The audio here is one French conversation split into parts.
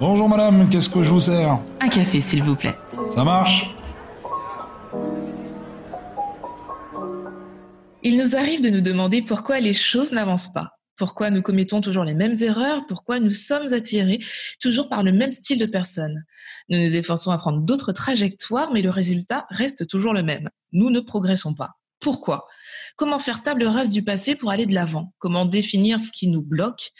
Bonjour madame, qu'est-ce que je vous sers? Un café, s'il vous plaît. Ça marche? Il nous arrive de nous demander pourquoi les choses n'avancent pas. Pourquoi nous commettons toujours les mêmes erreurs? Pourquoi nous sommes attirés toujours par le même style de personne? Nous nous efforçons à prendre d'autres trajectoires, mais le résultat reste toujours le même. Nous ne progressons pas. Pourquoi. Comment faire table rase du passé pour aller de l'avant? Comment définir ce qui nous bloque?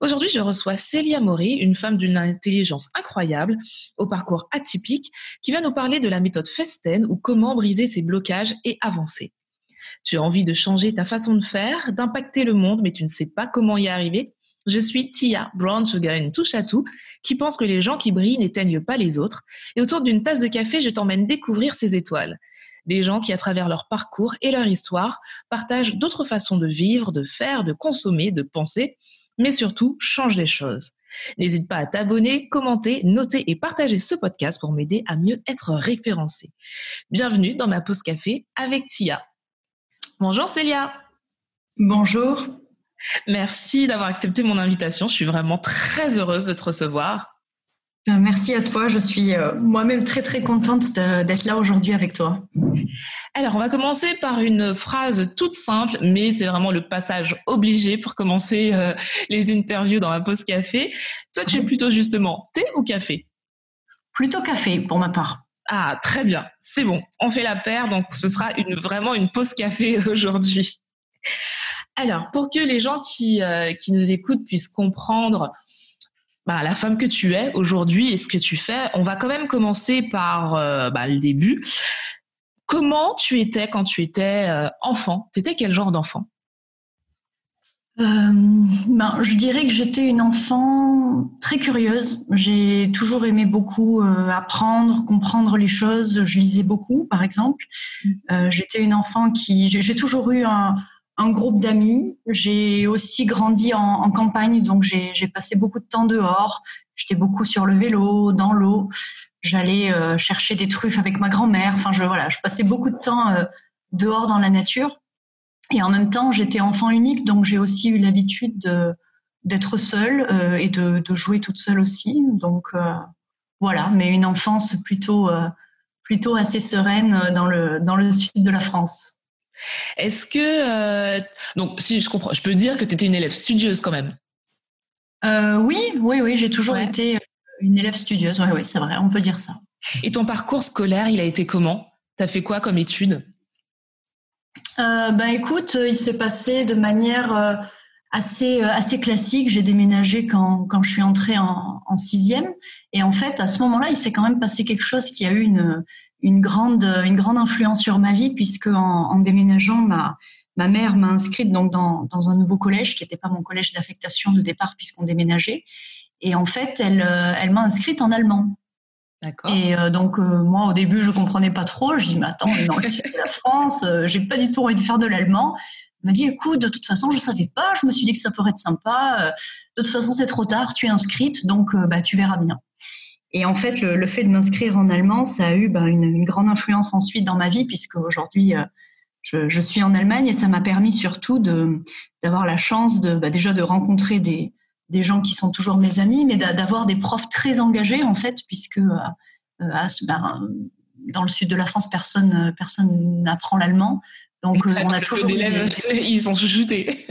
Aujourd'hui, je reçois Célia Maury, une femme d'une intelligence incroyable, au parcours atypique, qui va nous parler de la méthode Festen ou comment briser ses blocages et avancer. Tu as envie de changer ta façon de faire, d'impacter le monde, mais tu ne sais pas comment y arriver? Je suis Tia, Brown Sugar, une touche à tout, qui pense que les gens qui brillent n'éteignent pas les autres. Et autour d'une tasse de café, je t'emmène découvrir ces étoiles des gens qui, à travers leur parcours et leur histoire, partagent d'autres façons de vivre, de faire, de consommer, de penser, mais surtout changent les choses. N'hésite pas à t'abonner, commenter, noter et partager ce podcast pour m'aider à mieux être référencé. Bienvenue dans ma pause café avec Tia. Bonjour Célia. Bonjour. Merci d'avoir accepté mon invitation. Je suis vraiment très heureuse de te recevoir. Ben, merci à toi. Je suis euh, moi-même très très contente d'être là aujourd'hui avec toi. Alors, on va commencer par une phrase toute simple, mais c'est vraiment le passage obligé pour commencer euh, les interviews dans la pause café. Toi, tu es plutôt justement thé ou café? Plutôt café pour ma part. Ah, très bien. C'est bon. On fait la paire, donc ce sera une, vraiment une pause café aujourd'hui. Alors, pour que les gens qui, euh, qui nous écoutent puissent comprendre bah, la femme que tu es aujourd'hui et ce que tu fais. On va quand même commencer par euh, bah, le début. Comment tu étais quand tu étais euh, enfant? Tu étais quel genre d'enfant? Euh, ben, je dirais que j'étais une enfant très curieuse. J'ai toujours aimé beaucoup apprendre, comprendre les choses. Je lisais beaucoup, par exemple. Mmh. j'étais une enfant qui, j'ai toujours eu un, un groupe d'amis. J'ai aussi grandi en, campagne, donc j'ai passé beaucoup de temps dehors. J'étais beaucoup sur le vélo, dans l'eau. J'allais euh, chercher des truffes avec ma grand-mère. Enfin, je voilà, je passais beaucoup de temps euh, dehors dans la nature. Et en même temps, j'étais enfant unique, donc j'ai aussi eu l'habitude d'être seule euh, et de, de, jouer toute seule aussi. Donc voilà, mais une enfance plutôt plutôt assez sereine dans le dans le sud de la France. Est-ce que euh, donc si je comprends, je peux dire que tu étais une élève studieuse quand même. Euh, oui, oui, oui, j'ai toujours été une élève studieuse. Oui, oui, c'est vrai, on peut dire ça. Et ton parcours scolaire, il a été comment? T'as fait quoi comme études euh, Ben écoute, il s'est passé de manière assez assez classique. J'ai déménagé quand, quand je suis entrée en, en sixième, et en fait à ce moment-là, il s'est quand même passé quelque chose qui a eu une une grande, une grande influence sur ma vie puisque en, en déménageant, ma, ma mère m'a inscrite donc dans, dans un nouveau collège qui n'était pas mon collège d'affectation de départ puisqu'on déménageait. Et en fait, elle, euh, elle m'a inscrite en allemand. Et euh, donc euh, moi au début je comprenais pas trop. Je dis mais attends dans le sud de la France, j'ai pas du tout envie de faire de l'allemand. M'a dit écoute de toute façon je savais pas. Je me suis dit que ça pourrait être sympa. de toute façon c'est trop tard. Tu es inscrite donc bah tu verras bien. Et en fait, le, fait de m'inscrire en allemand, ça a eu ben, une, grande influence ensuite dans ma vie, puisque aujourd'hui, euh, je, suis en Allemagne et ça m'a permis surtout d'avoir la chance de bah, déjà de rencontrer des, des gens qui sont toujours mes amis, mais d'avoir des profs très engagés en fait, puisque euh, euh, ben, dans le sud de la France, personne personne n'apprend l'allemand. Donc on a toujours élèves, ils sont chuchotés.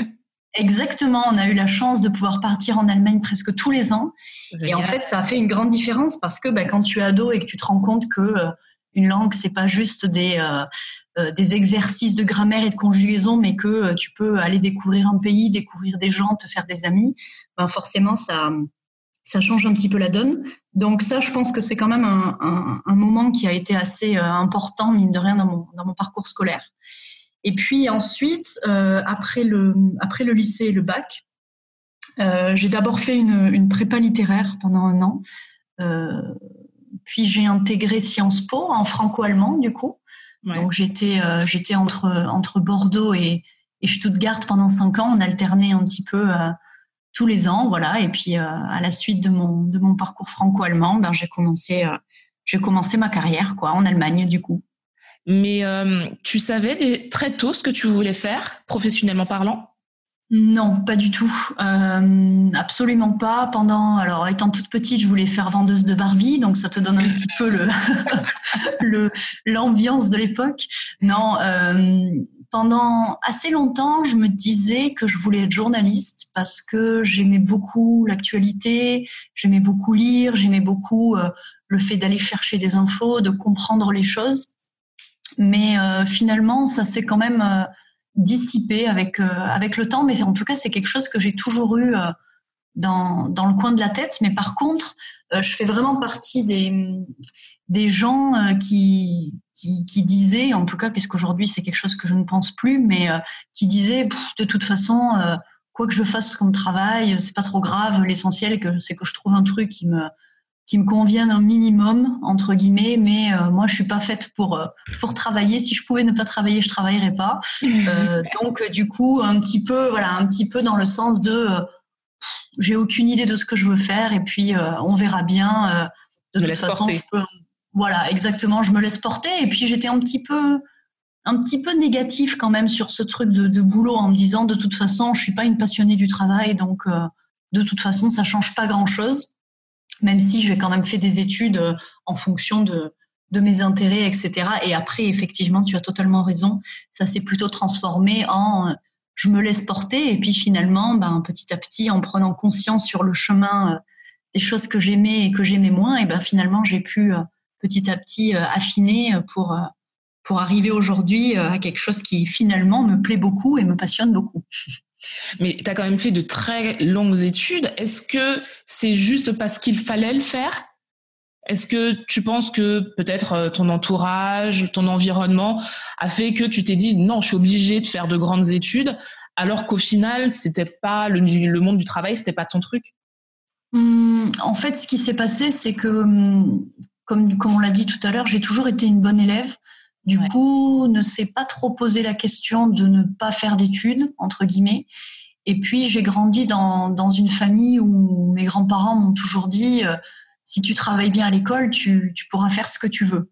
Exactement, on a eu la chance de pouvoir partir en Allemagne presque tous les ans. Et en fait, ça a fait une grande différence parce que bah, quand tu es ado et que tu te rends compte que euh, une langue, c'est pas juste des, euh, euh, des exercices de grammaire et de conjugaison, mais que tu peux aller découvrir un pays, découvrir des gens, te faire des amis, ben forcément, ça, ça change un petit peu la donne. Donc ça, je pense que c'est quand même un, un, un, moment qui a été assez important, mine de rien, dans mon, dans mon parcours scolaire. Et puis ensuite, euh, après, le, après le lycée et le bac, euh, j'ai d'abord fait une, une, prépa littéraire pendant un an. Euh, puis j'ai intégré Sciences Po en franco-allemand, du coup. Donc j'étais euh, j'étais entre, entre Bordeaux et, et, Stuttgart pendant cinq ans. On alternait un petit peu euh, tous les ans, voilà. Et puis euh, à la suite de mon, de mon parcours franco-allemand, ben, j'ai commencé, j'ai commencé ma carrière quoi, en Allemagne, du coup. Mais euh, tu savais très tôt ce que tu voulais faire, professionnellement parlant? Non, pas du tout. Euh, absolument pas. Pendant, alors étant toute petite, je voulais faire vendeuse de Barbie, donc ça te donne un petit peu le l'ambiance de l'époque. Non, euh, pendant assez longtemps, je me disais que je voulais être journaliste parce que j'aimais beaucoup l'actualité, j'aimais beaucoup lire, j'aimais beaucoup le fait d'aller chercher des infos, de comprendre les choses. Mais euh, finalement, ça s'est quand même euh, dissipé avec, avec le temps. Mais en tout cas, c'est quelque chose que j'ai toujours eu dans, dans le coin de la tête. Mais par contre, je fais vraiment partie des, des gens qui, qui, qui disaient, en tout cas, puisqu'aujourd'hui c'est quelque chose que je ne pense plus, mais euh, qui disaient, de toute façon, euh, quoi que je fasse comme travail, c'est pas trop grave. L'essentiel, c'est que je trouve un truc qui me qui me convienne un minimum entre guillemets mais euh, moi je suis pas faite pour pour travailler si je pouvais ne pas travailler je travaillerais pas donc du coup un petit peu voilà un petit peu dans le sens de j'ai aucune idée de ce que je veux faire et puis on verra bien de, toute façon je peux, voilà, exactement. Je me laisse porter. Et puis j'étais un petit peu, un petit peu négatif quand même sur ce truc de, boulot en me disant de toute façon, je suis pas une passionnée du travail, donc euh, de toute façon, ça change pas grand chose. Même si j'ai quand même fait des études euh, en fonction de, mes intérêts, etc. Et après, effectivement, tu as totalement raison. Ça s'est plutôt transformé en euh, je me laisse porter. Et puis finalement, ben, petit à petit, en prenant conscience sur le chemin des choses que j'aimais et que j'aimais moins, et ben finalement, j'ai pu petit à petit euh, affiner pour, euh, arriver aujourd'hui euh, à quelque chose qui finalement me plaît beaucoup et me passionne beaucoup. Mais tu as quand même fait de très longues études. Est-ce que c'est juste parce qu'il fallait le faire? Est-ce que tu penses que peut-être ton entourage, ton environnement a fait que tu t'es dit non, je suis obligée de faire de grandes études, alors qu'au final, c'était pas le, monde du travail, c'était pas ton truc? Hum, En fait, ce qui s'est passé, c'est que hum, comme on l'a dit tout à l'heure, j'ai toujours été une bonne élève. Du coup, ne s'est pas trop posé la question de ne pas faire d'études, entre guillemets. Et puis, j'ai grandi dans, dans une famille où mes grands-parents m'ont toujours dit, euh, si tu travailles bien à l'école, tu, tu pourras faire ce que tu veux.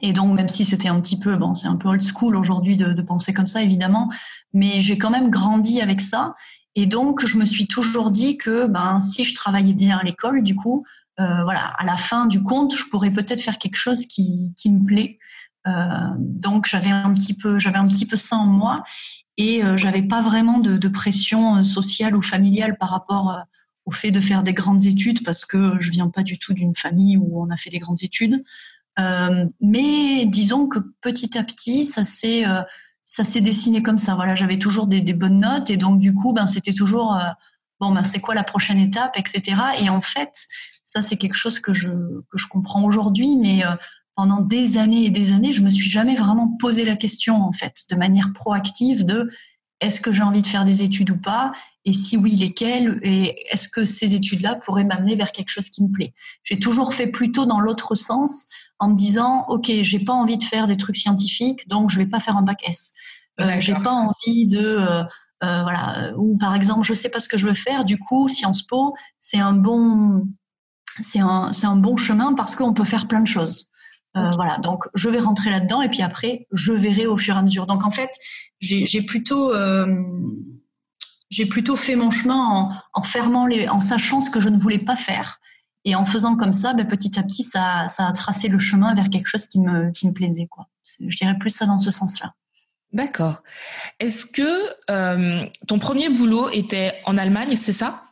Et donc, même si c'était un petit peu, bon, c'est un peu old school aujourd'hui de, de, penser comme ça, évidemment, mais j'ai quand même grandi avec ça. Et donc, je me suis toujours dit que, ben, si je travaillais bien à l'école, du coup, euh, voilà, à la fin du compte, je pourrais peut-être faire quelque chose qui, qui me plaît. Euh, donc j'avais un petit peu, j'avais un petit peu ça en moi et euh, j'avais pas vraiment de, pression sociale ou familiale par rapport au fait de faire des grandes études parce que je viens pas du tout d'une famille où on a fait des grandes études. Euh, mais disons que petit à petit, ça s'est ça s'est dessiné comme ça. Voilà, j'avais toujours des, bonnes notes et donc du coup, ben c'était toujours bon, ben c'est quoi la prochaine étape, etc. Et en fait, ça, c'est quelque chose que je, que je comprends aujourd'hui, mais euh, pendant des années et des années, je me suis jamais vraiment posé la question, en fait, de manière proactive de est-ce que j'ai envie de faire des études ou pas Et si oui, lesquelles Et est-ce que ces études-là pourraient m'amener vers quelque chose qui me plaît J'ai toujours fait plutôt dans l'autre sens, en me disant, OK, j'ai pas envie de faire des trucs scientifiques, donc je vais pas faire un bac S. Euh, j'ai pas envie de... Euh, euh, voilà, ou par exemple, je sais pas ce que je veux faire, du coup, Sciences Po, c'est un bon, c'est un, un, bon chemin parce qu'on peut faire plein de choses. Euh, Voilà, donc je vais rentrer là-dedans et puis après, je verrai au fur et à mesure. Donc en fait, j'ai plutôt, euh, plutôt fait mon chemin en, en, fermant les, en sachant ce que je ne voulais pas faire. Et en faisant comme ça, ben, petit à petit, ça, ça, a tracé le chemin vers quelque chose qui me, qui me plaisait. Quoi. Je dirais plus ça dans ce sens-là. D'accord. Est-ce que euh, ton premier boulot était en Allemagne, c'est ça?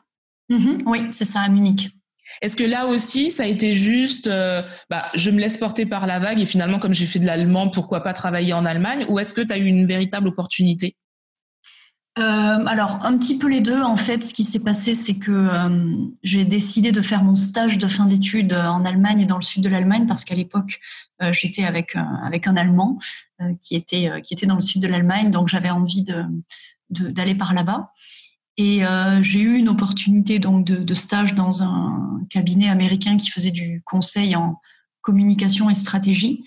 Mm-hmm. Oui, c'est ça, à Munich. Est-ce que là aussi, ça a été juste, euh, bah, je me laisse porter par la vague et finalement, comme j'ai fait de l'allemand, pourquoi pas travailler en Allemagne? Ou est-ce que tu as eu une véritable opportunité? Euh, alors, un petit peu les deux. En fait, ce qui s'est passé, c'est que euh, j'ai décidé de faire mon stage de fin d'études en Allemagne et dans le sud de l'Allemagne parce qu'à l'époque, j'étais avec, un Allemand qui, était, qui était dans le sud de l'Allemagne. Donc, j'avais envie d'aller par là-bas. Et euh, j'ai eu une opportunité donc de, stage dans un cabinet américain qui faisait du conseil en communication et stratégie.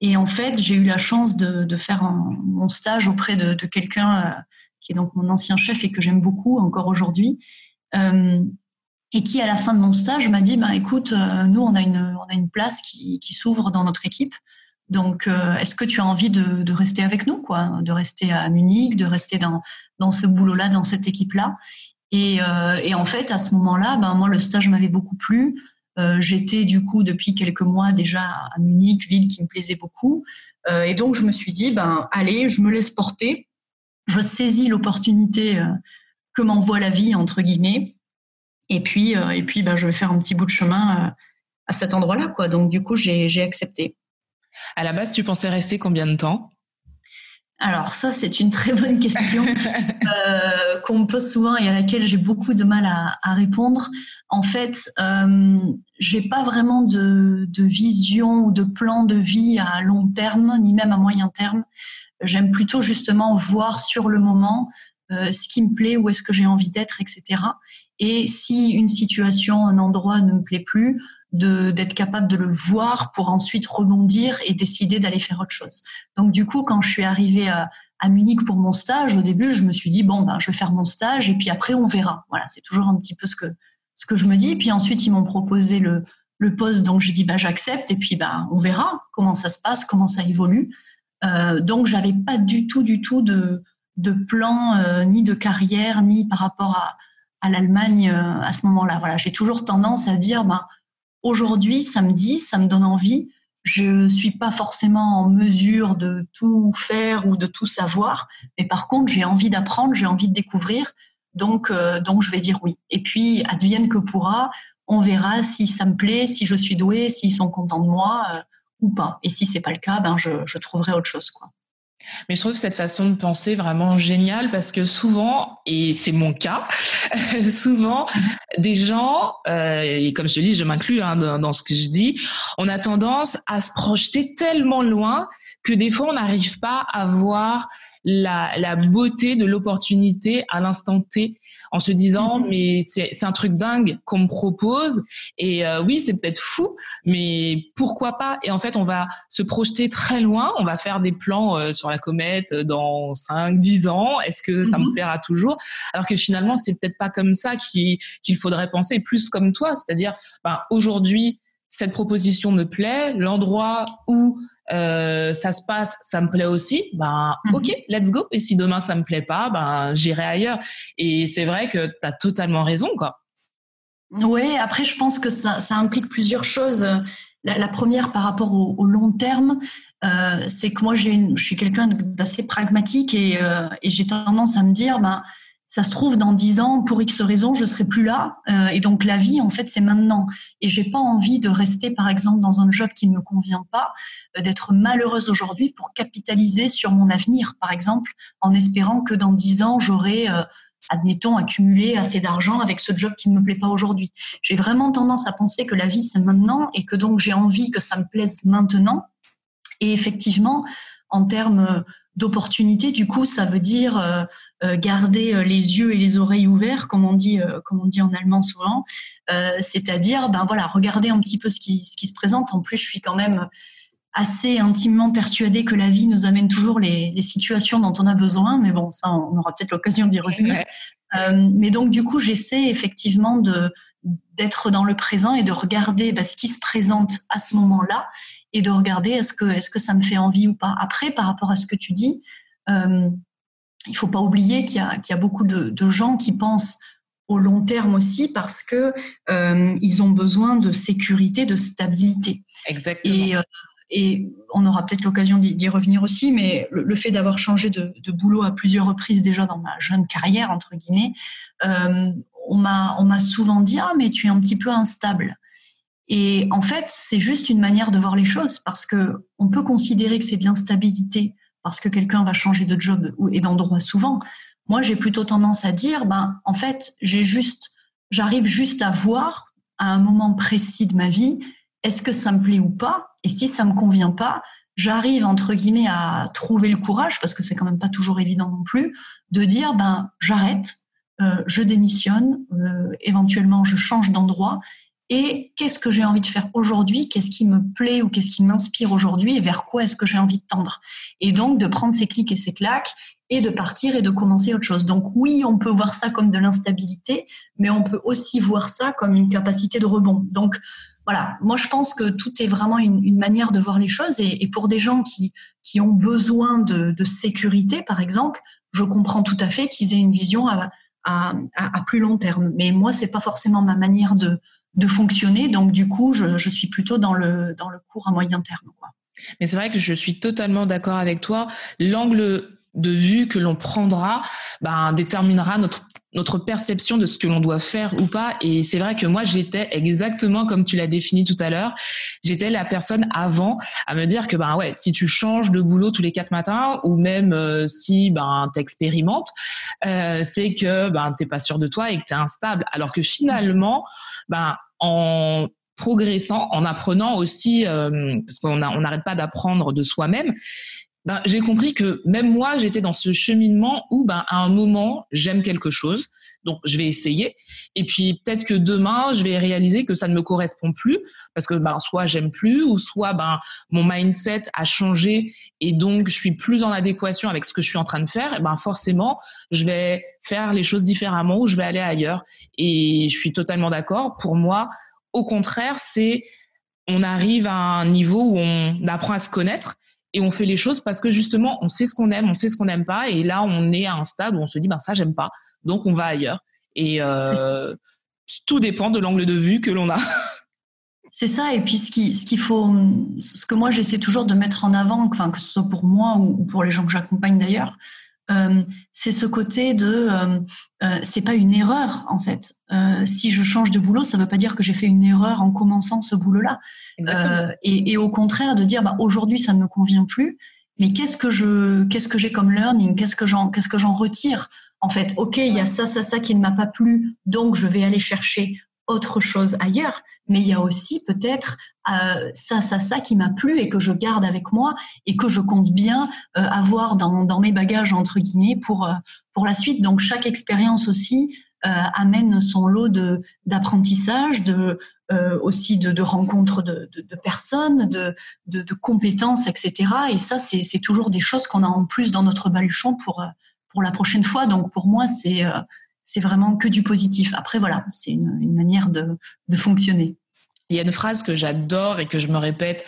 Et en fait, j'ai eu la chance de, faire un, mon stage auprès de, quelqu'un euh, qui est donc mon ancien chef et que j'aime beaucoup encore aujourd'hui. Euh, et qui, à la fin de mon stage, m'a dit bah, écoute, nous, on a, une, on a une place qui, qui s'ouvre dans notre équipe. Donc, euh, est-ce que tu as envie de, rester avec nous, quoi, de rester à Munich, de rester dans dans ce boulot-là, dans cette équipe-là? Et, et, en fait, à ce moment-là, ben moi, le stage m'avait beaucoup plu. J'étais du coup depuis quelques mois déjà à Munich, ville qui me plaisait beaucoup. et donc, je me suis dit, ben allez, je me laisse porter. Je saisis l'opportunité que m'envoie la vie entre guillemets. Et puis, et puis, ben, je vais faire un petit bout de chemin à cet endroit-là, quoi. Donc, du coup, j'ai accepté. À la base, tu pensais rester combien de temps? Alors ça, c'est une très bonne question euh, qu'on me pose souvent et à laquelle j'ai beaucoup de mal à, répondre. En fait, euh, j'ai pas vraiment de, vision ou de plan de vie à long terme, ni même à moyen terme. J'aime plutôt justement voir sur le moment euh, ce qui me plaît, où est-ce que j'ai envie d'être, etc. Et si une situation, un endroit ne me plaît plus, d'être capable de le voir pour ensuite rebondir et décider d'aller faire autre chose. Donc du coup, quand je suis arrivée à, Munich pour mon stage, au début, je me suis dit bon ben je vais faire mon stage et puis après on verra. Voilà, c'est toujours un petit peu ce que ce que je me dis. Puis ensuite ils m'ont proposé le le poste, donc j'ai dit bah j'accepte et puis ben on verra comment ça se passe, comment ça évolue. Euh, donc j'avais pas du tout du tout de de plan euh, ni de carrière ni par rapport à à l'Allemagne euh, à ce moment-là. Voilà, j'ai toujours tendance à dire bah Aujourd'hui, ça me dit, ça me donne envie. Je ne suis pas forcément en mesure de tout faire ou de tout savoir, mais par contre, j'ai envie d'apprendre, j'ai envie de découvrir. Donc, euh, donc, je vais dire oui. Et puis, advienne que pourra, on verra si ça me plaît, si je suis douée, s'ils sont contents de moi euh, ou pas. Et si c'est pas le cas, ben je, je trouverai autre chose, quoi. Mais je trouve cette façon de penser vraiment géniale parce que souvent, et c'est mon cas, souvent, des gens, euh, et comme je te dis, je m'inclus hein, dans, ce que je dis, on a tendance à se projeter tellement loin que des fois, on n'arrive pas à voir la, la beauté de l'opportunité à l'instant T en se disant mm-hmm. mais c'est un truc dingue qu'on me propose. Et euh, oui c'est peut-être fou mais pourquoi pas? Et en fait on va se projeter très loin. On va faire des plans euh, sur la comète dans 5 10 ans. Est-ce que ça me mm-hmm. plaira toujours? Alors que finalement c'est peut-être pas comme ça qu'il faudrait penser plus comme toi. C'est-à-dire ben, aujourd'hui cette proposition me plaît. L'endroit où euh, ça se passe, ça me plaît aussi, ben ok, let's go. Et si demain ça me plaît pas, ben j'irai ailleurs. Et c'est vrai que tu as totalement raison, quoi. Oui, après je pense que ça, ça implique plusieurs choses. La, première par rapport au, long terme, euh, c'est que moi j'ai je suis quelqu'un d'assez pragmatique et, euh, et j'ai tendance à me dire, ben ça se trouve dans dix ans, pour X raisons, je serai plus là. Euh, et donc la vie, en fait, c'est maintenant. Et j'ai pas envie de rester, par exemple, dans un job qui ne me convient pas, euh, d'être malheureuse aujourd'hui pour capitaliser sur mon avenir, par exemple, en espérant que dans dix ans, j'aurai, euh, admettons, accumulé assez d'argent avec ce job qui ne me plaît pas aujourd'hui. J'ai vraiment tendance à penser que la vie, c'est maintenant et que donc j'ai envie que ça me plaise maintenant. Et effectivement, en termes d'opportunités, du coup, ça veut dire euh, garder euh, les yeux et les oreilles ouverts, comme on dit, euh, comme on dit en allemand souvent. C'est-à-dire, ben voilà, regarder un petit peu ce qui, ce qui se présente. En plus, je suis quand même assez intimement persuadée que la vie nous amène toujours les, les situations dont on a besoin, mais bon, ça, on aura peut-être l'occasion d'y revenir. mais donc, du coup, j'essaie effectivement de d'être dans le présent et de regarder ben, ce qui se présente à ce moment-là et de regarder est-ce que est-ce que ça me fait envie ou pas. Après, par rapport à ce que tu dis, euh, il faut pas oublier qu'il y, a beaucoup de, gens qui pensent au long terme aussi parce que euh, ils ont besoin de sécurité, de stabilité. Exactement. Et, euh, on aura peut-être l'occasion d'y revenir aussi, mais le, fait d'avoir changé de, boulot à plusieurs reprises déjà dans ma jeune carrière entre guillemets, euh, on m'a souvent dit ah mais tu es un petit peu instable. Et en fait, c'est juste une manière de voir les choses parce que on peut considérer que c'est de l'instabilité parce que quelqu'un va changer de job et d'endroit souvent. Moi, j'ai plutôt tendance à dire, ben, en fait, j'ai juste, j'arrive juste à voir à un moment précis de ma vie, est-ce que ça me plaît ou pas? Et si ça me convient pas, j'arrive entre guillemets à trouver le courage, parce que c'est quand même pas toujours évident non plus, de dire, ben, j'arrête, euh, je démissionne, euh, éventuellement je change d'endroit et qu'est-ce que j'ai envie de faire aujourd'hui, qu'est-ce qui me plaît ou qu'est-ce qui m'inspire aujourd'hui et vers quoi est-ce que j'ai envie de tendre? Et donc de prendre ces clics et ces claques et de partir et de commencer autre chose. Donc oui, on peut voir ça comme de l'instabilité, mais on peut aussi voir ça comme une capacité de rebond. Donc voilà, moi je pense que tout est vraiment une, manière de voir les choses et, pour des gens qui, qui ont besoin de, sécurité, par exemple, je comprends tout à fait qu'ils aient une vision à, à, plus long terme. Mais moi, c'est pas forcément ma manière de, fonctionner, donc du coup, je, suis plutôt dans le, dans le court à moyen terme. Mais c'est vrai que je suis totalement d'accord avec toi. L'angle de vue que l'on prendra ben, déterminera notre notre perception de ce que l'on doit faire ou pas. Et c'est vrai que moi, j'étais exactement comme tu l'as défini tout à l'heure. J'étais la personne avant à me dire que ben ouais, si tu changes de boulot tous les quatre matins ou même euh, si ben t'expérimentes, euh, c'est que ben t'es pas sûr de toi et que t'es instable. Alors que finalement, ben en progressant, en apprenant aussi, euh, parce qu'on n'arrête pas d'apprendre de soi-même, ben, j'ai compris que même moi, j'étais dans ce cheminement où, ben, à un moment, j'aime quelque chose, donc je vais essayer. Et puis peut-être que demain, je vais réaliser que ça ne me correspond plus parce que ben, soit j'aime plus, ou soit ben, mon mindset a changé et donc je suis plus en adéquation avec ce que je suis en train de faire. Et ben forcément, je vais faire les choses différemment ou je vais aller ailleurs. Et je suis totalement d'accord. Pour moi, au contraire, c'est on arrive à un niveau où on apprend à se connaître et on fait les choses parce que justement on sait ce qu'on aime, on sait ce qu'on n'aime pas. Et là on est à un stade où on se dit ben ça j'aime pas. Donc on va ailleurs. Et euh, tout dépend de l'angle de vue que l'on a. C'est ça. Et puis ce qui ce qu'il faut ce que moi j'essaie toujours de mettre en avant enfin que ce soit pour moi ou pour les gens que j'accompagne d'ailleurs euh, c'est ce côté de euh, euh, c'est pas une erreur en fait. si je change de boulot, ça veut pas dire que j'ai fait une erreur en commençant ce boulot-là. Et, et, au contraire de dire bah, aujourd'hui ça ne me convient plus, mais qu'est-ce que je qu'est-ce que j'ai comme learning, qu'est-ce que j'en qu'est-ce que j'en retire? En fait. Ok, il y a ça ça ça qui ne m'a pas plu, donc je vais aller chercher autre chose ailleurs, mais il y a aussi peut-être euh, ça, ça, ça qui m'a plu et que je garde avec moi et que je compte bien euh, avoir dans, mes bagages entre guillemets pour euh, pour la suite. Donc chaque expérience aussi amène son lot d'apprentissage, de aussi de, de rencontres de, de, de personnes, de, de, compétences, etc. Et ça, c'est toujours des choses qu'on a en plus dans notre baluchon pour pour la prochaine fois. Donc pour moi, c'est c'est vraiment que du positif. Après, voilà, c'est une, manière de, fonctionner. Il y a une phrase que j'adore et que je me répète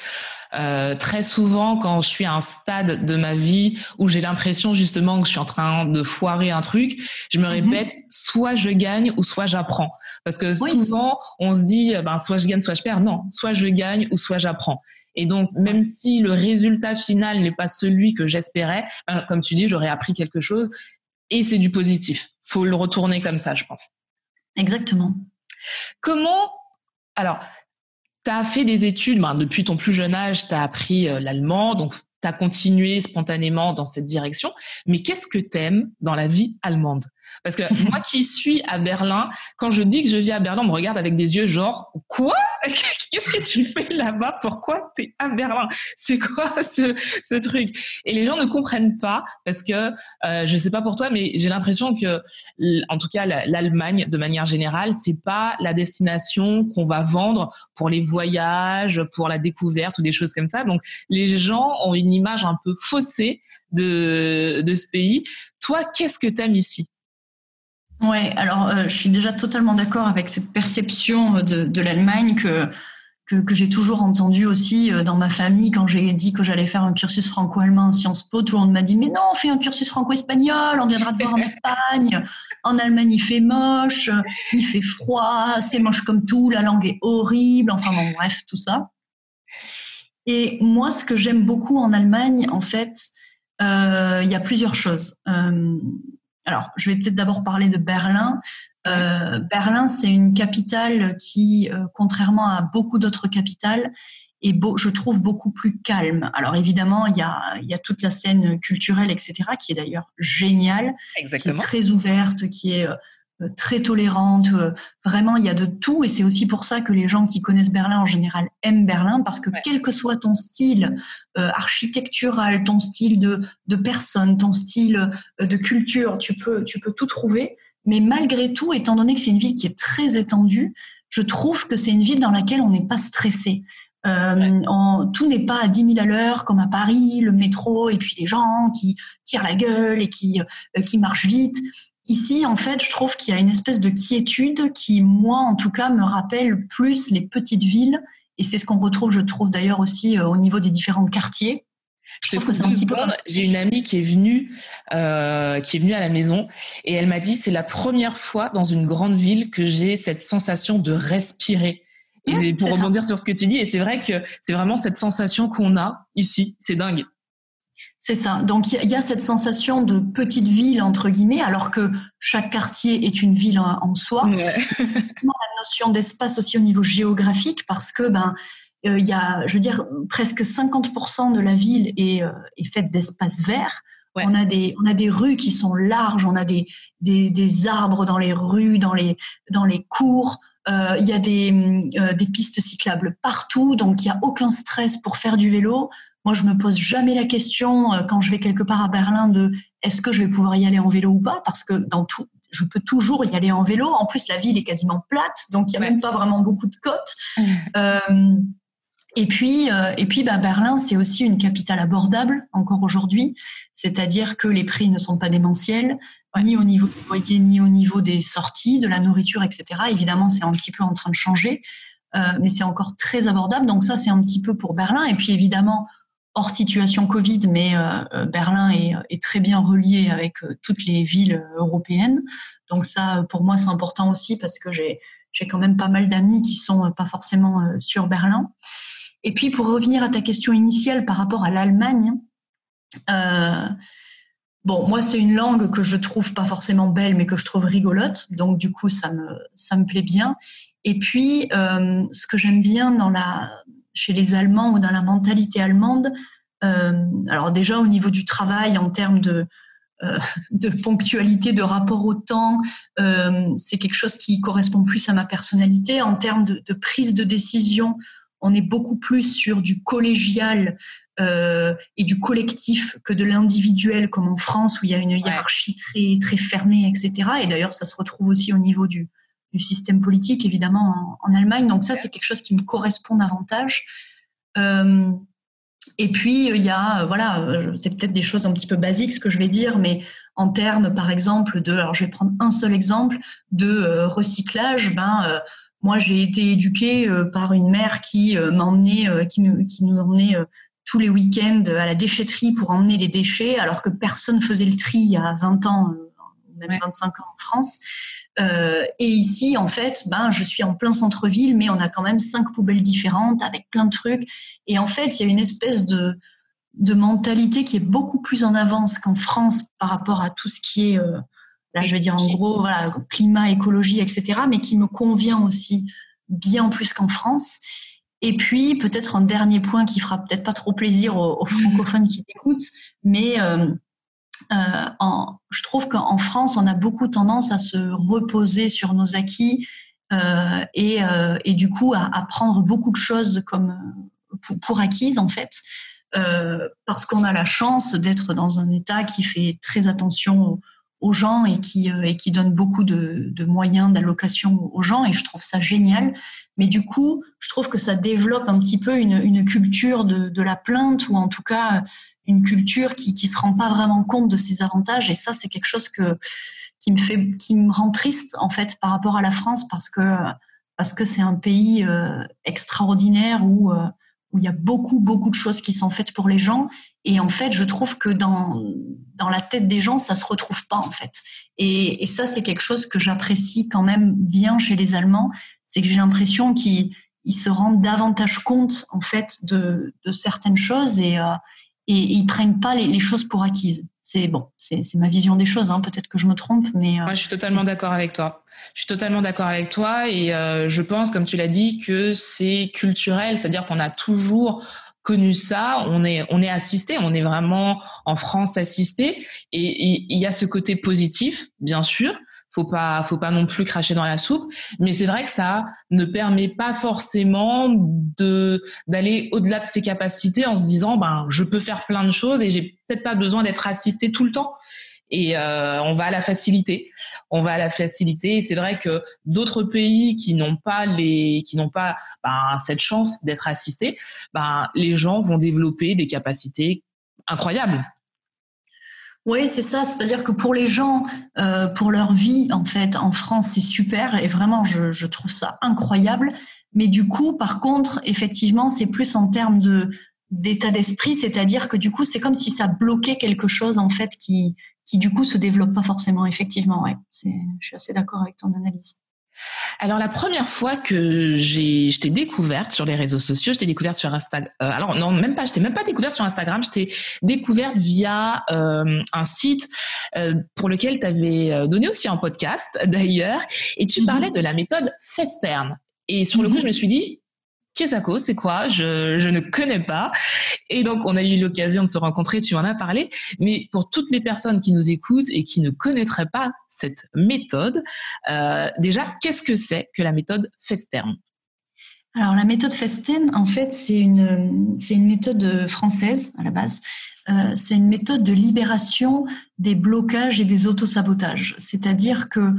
euh, très souvent quand je suis à un stade de ma vie où j'ai l'impression justement que je suis en train de foirer un truc, je me mhm. répète soit je gagne ou soit j'apprends. Parce que souvent on se dit ben soit je gagne soit je perds. Non, soit je gagne ou soit j'apprends. Et donc même si le résultat final n'est pas celui que j'espérais, ben, comme tu dis, j'aurais appris quelque chose et c'est du positif. Faut le retourner comme ça, je pense. Exactement. Comment alors tu as fait des études, ben, depuis ton plus jeune âge, tu as appris euh, l'allemand, donc tu as continué spontanément dans cette direction. Mais qu'est-ce que tu aimes dans la vie allemande? Parce que moi qui suis à Berlin, quand je dis que je vis à Berlin, on me regarde avec des yeux genre quoi? Qu'est-ce que tu fais là-bas? Pourquoi tu es à Berlin? C'est quoi ce, ce truc? Et les gens ne comprennent pas parce que euh, je sais pas pour toi, mais j'ai l'impression que, en tout cas, l'Allemagne, de manière générale, c'est pas la destination qu'on va vendre pour les voyages, pour la découverte ou des choses comme ça. Donc, les gens ont une image un peu faussée de, de ce pays. Toi, qu'est-ce que tu aimes ici? Ouais, alors euh, je suis déjà totalement d'accord avec cette perception de, de l'Allemagne que que, j'ai toujours entendu aussi euh, dans ma famille quand j'ai dit que j'allais faire un cursus franco-allemand en Sciences Po. Tout le monde m'a dit mais non, fais un cursus franco-espagnol, on viendra te voir en Espagne. En Allemagne, il fait moche, il fait froid, c'est moche comme tout, la langue est horrible. Enfin bon, bref, tout ça. Et moi, ce que j'aime beaucoup en Allemagne, en fait, euh, il y a plusieurs choses. Euh, alors, je vais peut-être d'abord parler de Berlin. Euh, Berlin, c'est une capitale qui, euh, contrairement à beaucoup d'autres capitales, est beau, je trouve beaucoup plus calme. Alors évidemment, il y a, il y a toute la scène culturelle, etc., qui est d'ailleurs géniale, qui est très ouverte, qui est euh, très tolérante. Vraiment, il y a de tout, et c'est aussi pour ça que les gens qui connaissent Berlin en général aiment Berlin, parce que quel que soit ton style architectural, ton style de, de personne, ton style de culture, tu peux, tu peux tout trouver. Mais malgré tout, étant donné que c'est une ville qui est très étendue, je trouve que c'est une ville dans laquelle on n'est pas stressé. Euh, tout n'est pas à 10 000 à l'heure comme à Paris, le métro et puis les gens qui tirent la gueule et qui, euh, qui marchent vite. Ici, en fait, je trouve qu'il y a une espèce de quiétude qui, moi, en tout cas, me rappelle plus les petites villes. Et c'est ce qu'on retrouve, je trouve d'ailleurs aussi au niveau des différents quartiers. Je, trouve que c'est un petit peu. J'ai une amie qui est venue, euh, qui est venue à la maison et elle m'a dit c'est la première fois dans une grande ville que j'ai cette sensation de respirer. Et pour rebondir sur ce que tu dis, et c'est vrai que c'est vraiment cette sensation qu'on a ici, c'est dingue. C'est ça. Donc il y, a cette sensation de petite ville entre guillemets, alors que chaque quartier est une ville en, soi. Ouais. la notion d'espace aussi au niveau géographique, parce que ben euh, il y a, je veux dire, presque 50% de la ville est, euh, est faite d'espaces verts. On, a des, on a des rues qui sont larges, on a des, des, des arbres dans les rues, dans les, dans les cours. Euh, il y a des, des pistes cyclables partout, donc il n'y a aucun stress pour faire du vélo. Moi, je me pose jamais la question quand je vais quelque part à Berlin de est-ce que je vais pouvoir y aller en vélo ou pas, parce que dans tout, je peux toujours y aller en vélo. En plus, la ville est quasiment plate, donc il n'y a même pas vraiment beaucoup de côtes. euh, et puis, euh, et puis bah, Berlin, c'est aussi une capitale abordable encore aujourd'hui, c'est-à-dire que les prix ne sont pas démentiels, ni au niveau des loyers, ni au niveau des sorties, de la nourriture, etc. Évidemment, c'est un petit peu en train de changer, euh, mais c'est encore très abordable. Donc ça, c'est un petit peu pour Berlin. Et puis évidemment, hors situation Covid, mais euh, Berlin est, est, très bien relié avec toutes les villes européennes. Donc ça, pour moi, c'est important aussi parce que j'ai quand même pas mal d'amis qui sont pas forcément sur Berlin. Et puis, pour revenir à ta question initiale par rapport à l'Allemagne, euh, bon, moi, c'est une langue que je trouve pas forcément belle, mais que je trouve rigolote. Donc, du coup, ça me, ça me plaît bien. Et puis, euh, ce que j'aime bien dans la, chez les Allemands ou dans la mentalité allemande, euh, alors déjà au niveau du travail, en termes de, de ponctualité, de rapport au temps, c'est quelque chose qui correspond plus à ma personnalité. En termes de, de prise de décision, on est beaucoup plus sur du collégial euh, et du collectif que de l'individuel, comme en France où il y a une hiérarchie très très fermée, etc. Et d'ailleurs, ça se retrouve aussi au niveau du, système politique, évidemment, en, Allemagne. Donc ça, c'est quelque chose qui me correspond davantage. Euh, et puis il y a, voilà, c'est peut-être des choses un petit peu basiques ce que je vais dire, mais en termes, par exemple, de, alors je vais prendre un seul exemple de euh, recyclage, ben moi, j'ai été éduquée euh, par une mère qui euh, m'emmenait, euh, qui, nous, qui nous emmenait tous les week-ends à la déchetterie pour emmener les déchets, alors que personne faisait le tri il y a 20 ans, même 25 ans en France. Euh, et ici, en fait, ben, je suis en plein centre-ville, mais on a quand même cinq poubelles différentes avec plein de trucs. Et en fait, il y a une espèce de, de mentalité qui est beaucoup plus en avance qu'en France par rapport à tout ce qui est Là, je vais dire en gros, voilà, climat, écologie, etc., mais qui me convient aussi bien plus qu'en France. Et puis, peut-être un dernier point qui fera peut-être pas trop plaisir aux, francophones qui écoutent, mais euh, euh, je trouve qu'en France, on a beaucoup tendance à se reposer sur nos acquis euh, et, et, du coup à, prendre beaucoup de choses comme pour, acquises en fait. parce qu'on a la chance d'être dans un État qui fait très attention aux gens et qui, euh, donne beaucoup de, moyens d'allocation aux gens et je trouve ça génial. Mais du coup, je trouve que ça développe un petit peu une, culture de, la plainte ou en tout cas une culture qui qui se rend pas vraiment compte de ses avantages et ça c'est quelque chose que qui me fait qui me rend triste en fait par rapport à la France parce que parce que c'est un pays euh, extraordinaire où euh, où il y a beaucoup, beaucoup de choses qui sont faites pour les gens. Et en fait, je trouve que dans, dans la tête des gens, ça se retrouve pas, en fait. Et, et ça, c'est quelque chose que j'apprécie quand même bien chez les Allemands. C'est que j'ai l'impression qu'ils ils se rendent davantage compte, en fait, de, de certaines choses et, euh, et, ils prennent pas les, choses pour acquises c'est bon, c'est ma vision des choses. Hein. Peut-être que je me trompe, mais euh, je suis totalement d'accord avec toi. Je suis totalement d'accord avec toi et euh, je pense, comme tu l'as dit, que c'est culturel, c'est-à-dire qu'on a toujours connu ça, on est on est assisté, on est vraiment en France assisté et il y a ce côté positif, bien sûr, faut pas faut pas non plus cracher dans la soupe. Mais c'est vrai que ça ne permet pas forcément de d'aller au-delà de ses capacités en se disant ben je peux faire plein de choses et j'ai peut-être pas besoin d'être assisté tout le temps. Et euh, on va à la facilité. On va à la facilité et c'est vrai que d'autres pays qui n'ont pas les qui n'ont pas ben, cette chance d'être assistés ben les gens vont développer des capacités incroyables Oui, c'est ça. C'est-à-dire que pour les gens, euh, pour leur vie, en fait, en France, c'est super et vraiment, je, je, trouve ça incroyable. Mais du coup, par contre, effectivement, c'est plus en termes de d'état d'esprit, c'est-à-dire que du coup, c'est comme si ça bloquait quelque chose en fait qui qui du coup se développe pas forcément. Effectivement, ouais. je suis assez d'accord avec ton analyse. Alors la première fois que j'ai, je t'ai découverte sur les réseaux sociaux, je t'ai découverte sur Instagram. Euh, alors non, même pas, je t'ai même pas découverte sur Instagram, je t'ai découverte via euh, un site euh, pour lequel tu avais donné aussi un podcast d'ailleurs, et tu mhm. parlais de la méthode Festern. Et sur le coup, mhm. je me suis dit, Kesako, c'est quoi? Je, je, ne connais pas. Et donc, on a eu l'occasion de se rencontrer, tu en as parlé. Mais pour toutes les personnes qui nous écoutent et qui ne connaîtraient pas cette méthode, euh, déjà, qu'est-ce que c'est que la méthode Festern? Alors la méthode Festen, en fait, c'est une c'est une méthode française à la base. Euh, c'est une méthode de libération des blocages et des autosabotages. C'est-à-dire que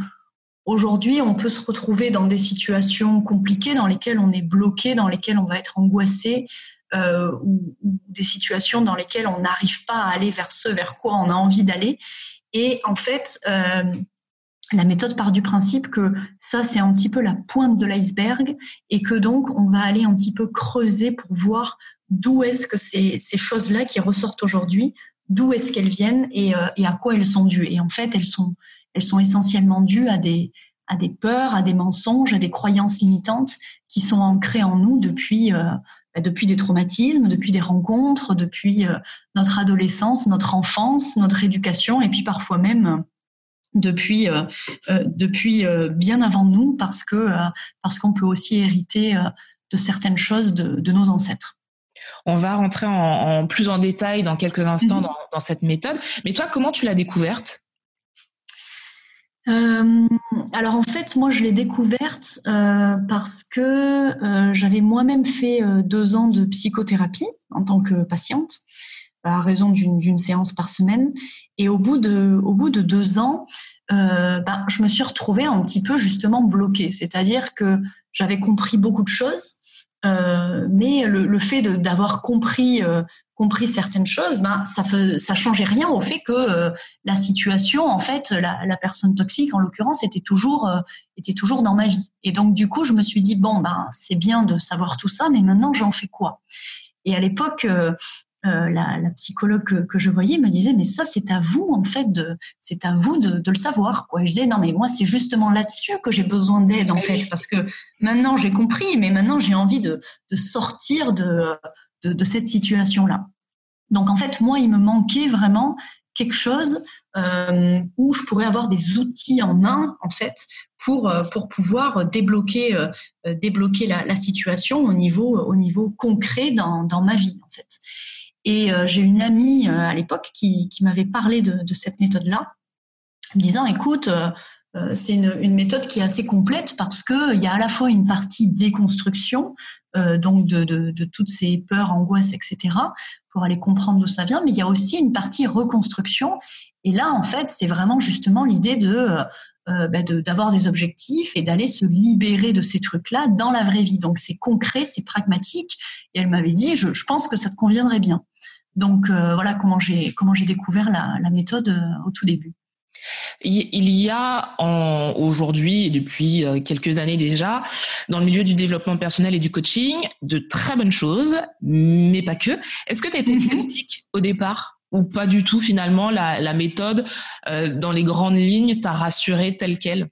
Aujourd'hui, on peut se retrouver dans des situations compliquées dans lesquelles on est bloqué, dans lesquelles on va être angoissé, euh, ou, des situations dans lesquelles on n'arrive pas à aller vers ce vers quoi on a envie d'aller. Et en fait, euh, la méthode part du principe que ça, c'est un petit peu la pointe de l'iceberg et que donc on va aller un petit peu creuser pour voir d'où est-ce que ces, ces choses-là qui ressortent aujourd'hui, d'où est-ce qu'elles viennent et, euh, et, à quoi elles sont dues. Et en fait, elles sont, elles sont essentiellement dues à des, à des peurs, à des mensonges, à des croyances limitantes qui sont ancrées en nous depuis, euh, bah, depuis des traumatismes, depuis des rencontres, depuis euh, notre adolescence, notre enfance, notre éducation, et puis parfois même depuis, euh, depuis bien avant nous, parce que parce qu'on peut aussi hériter de certaines choses de, de, nos ancêtres. On va rentrer en, plus en détail dans quelques instants dans, dans cette méthode. Mais toi, comment tu l'as découverte? Euh, alors en fait, moi je l'ai découverte euh, parce que euh, j'avais moi-même fait deux ans de psychothérapie en tant que patiente, à raison d'une séance par semaine. Et au bout de, au bout de deux ans, ben, je me suis retrouvée un petit peu justement bloquée. C'est-à-dire que j'avais compris beaucoup de choses, mais le, le fait d'avoir compris compris certaines choses, ben ça ça changeait rien au fait que euh, la situation, en fait, la, personne toxique en l'occurrence était toujours euh, était toujours dans ma vie. Et donc du coup, je me suis dit bon ben c'est bien de savoir tout ça, mais maintenant j'en fais quoi? Et à l'époque. Euh, la, psychologue que, je voyais me disait mais ça c'est à vous en fait de c'est à vous de, le savoir quoi. je disais non mais moi c'est justement là-dessus que j'ai besoin d'aide en fait parce que maintenant j'ai compris mais maintenant j'ai envie de, de sortir de de, cette situation-là. Donc en fait, moi, il me manquait vraiment quelque chose euh, où je pourrais avoir des outils en main en fait pour euh, pour pouvoir débloquer euh, débloquer la, situation au niveau au niveau concret dans, dans ma vie en fait. Et j'ai une amie à l'époque qui, qui m'avait parlé de, de cette méthode là, me disant écoute c'est une, une, méthode qui est assez complète parce qu'il y a à la fois une partie déconstruction, euh, donc de, de, de, toutes ces peurs, angoisses, etc., pour aller comprendre d'où ça vient, mais il y a aussi une partie reconstruction. Et là, en fait, c'est vraiment justement l'idée de euh, bah d'avoir des objectifs et d'aller se libérer de ces trucs-là dans la vraie vie. Donc c'est concret, c'est pragmatique. Et elle m'avait dit, je, je, pense que ça te conviendrait bien. Donc euh, voilà comment j'ai comment j'ai découvert la, la méthode euh, au tout début. Il y a aujourd'hui, depuis euh, quelques années déjà, dans le milieu du développement personnel et du coaching, de très bonnes choses, mais pas que. Est-ce que tu as été mhm. sceptique au départ ou pas du tout finalement la, méthode euh, dans les grandes lignes t'a rassuré telle qu'elle?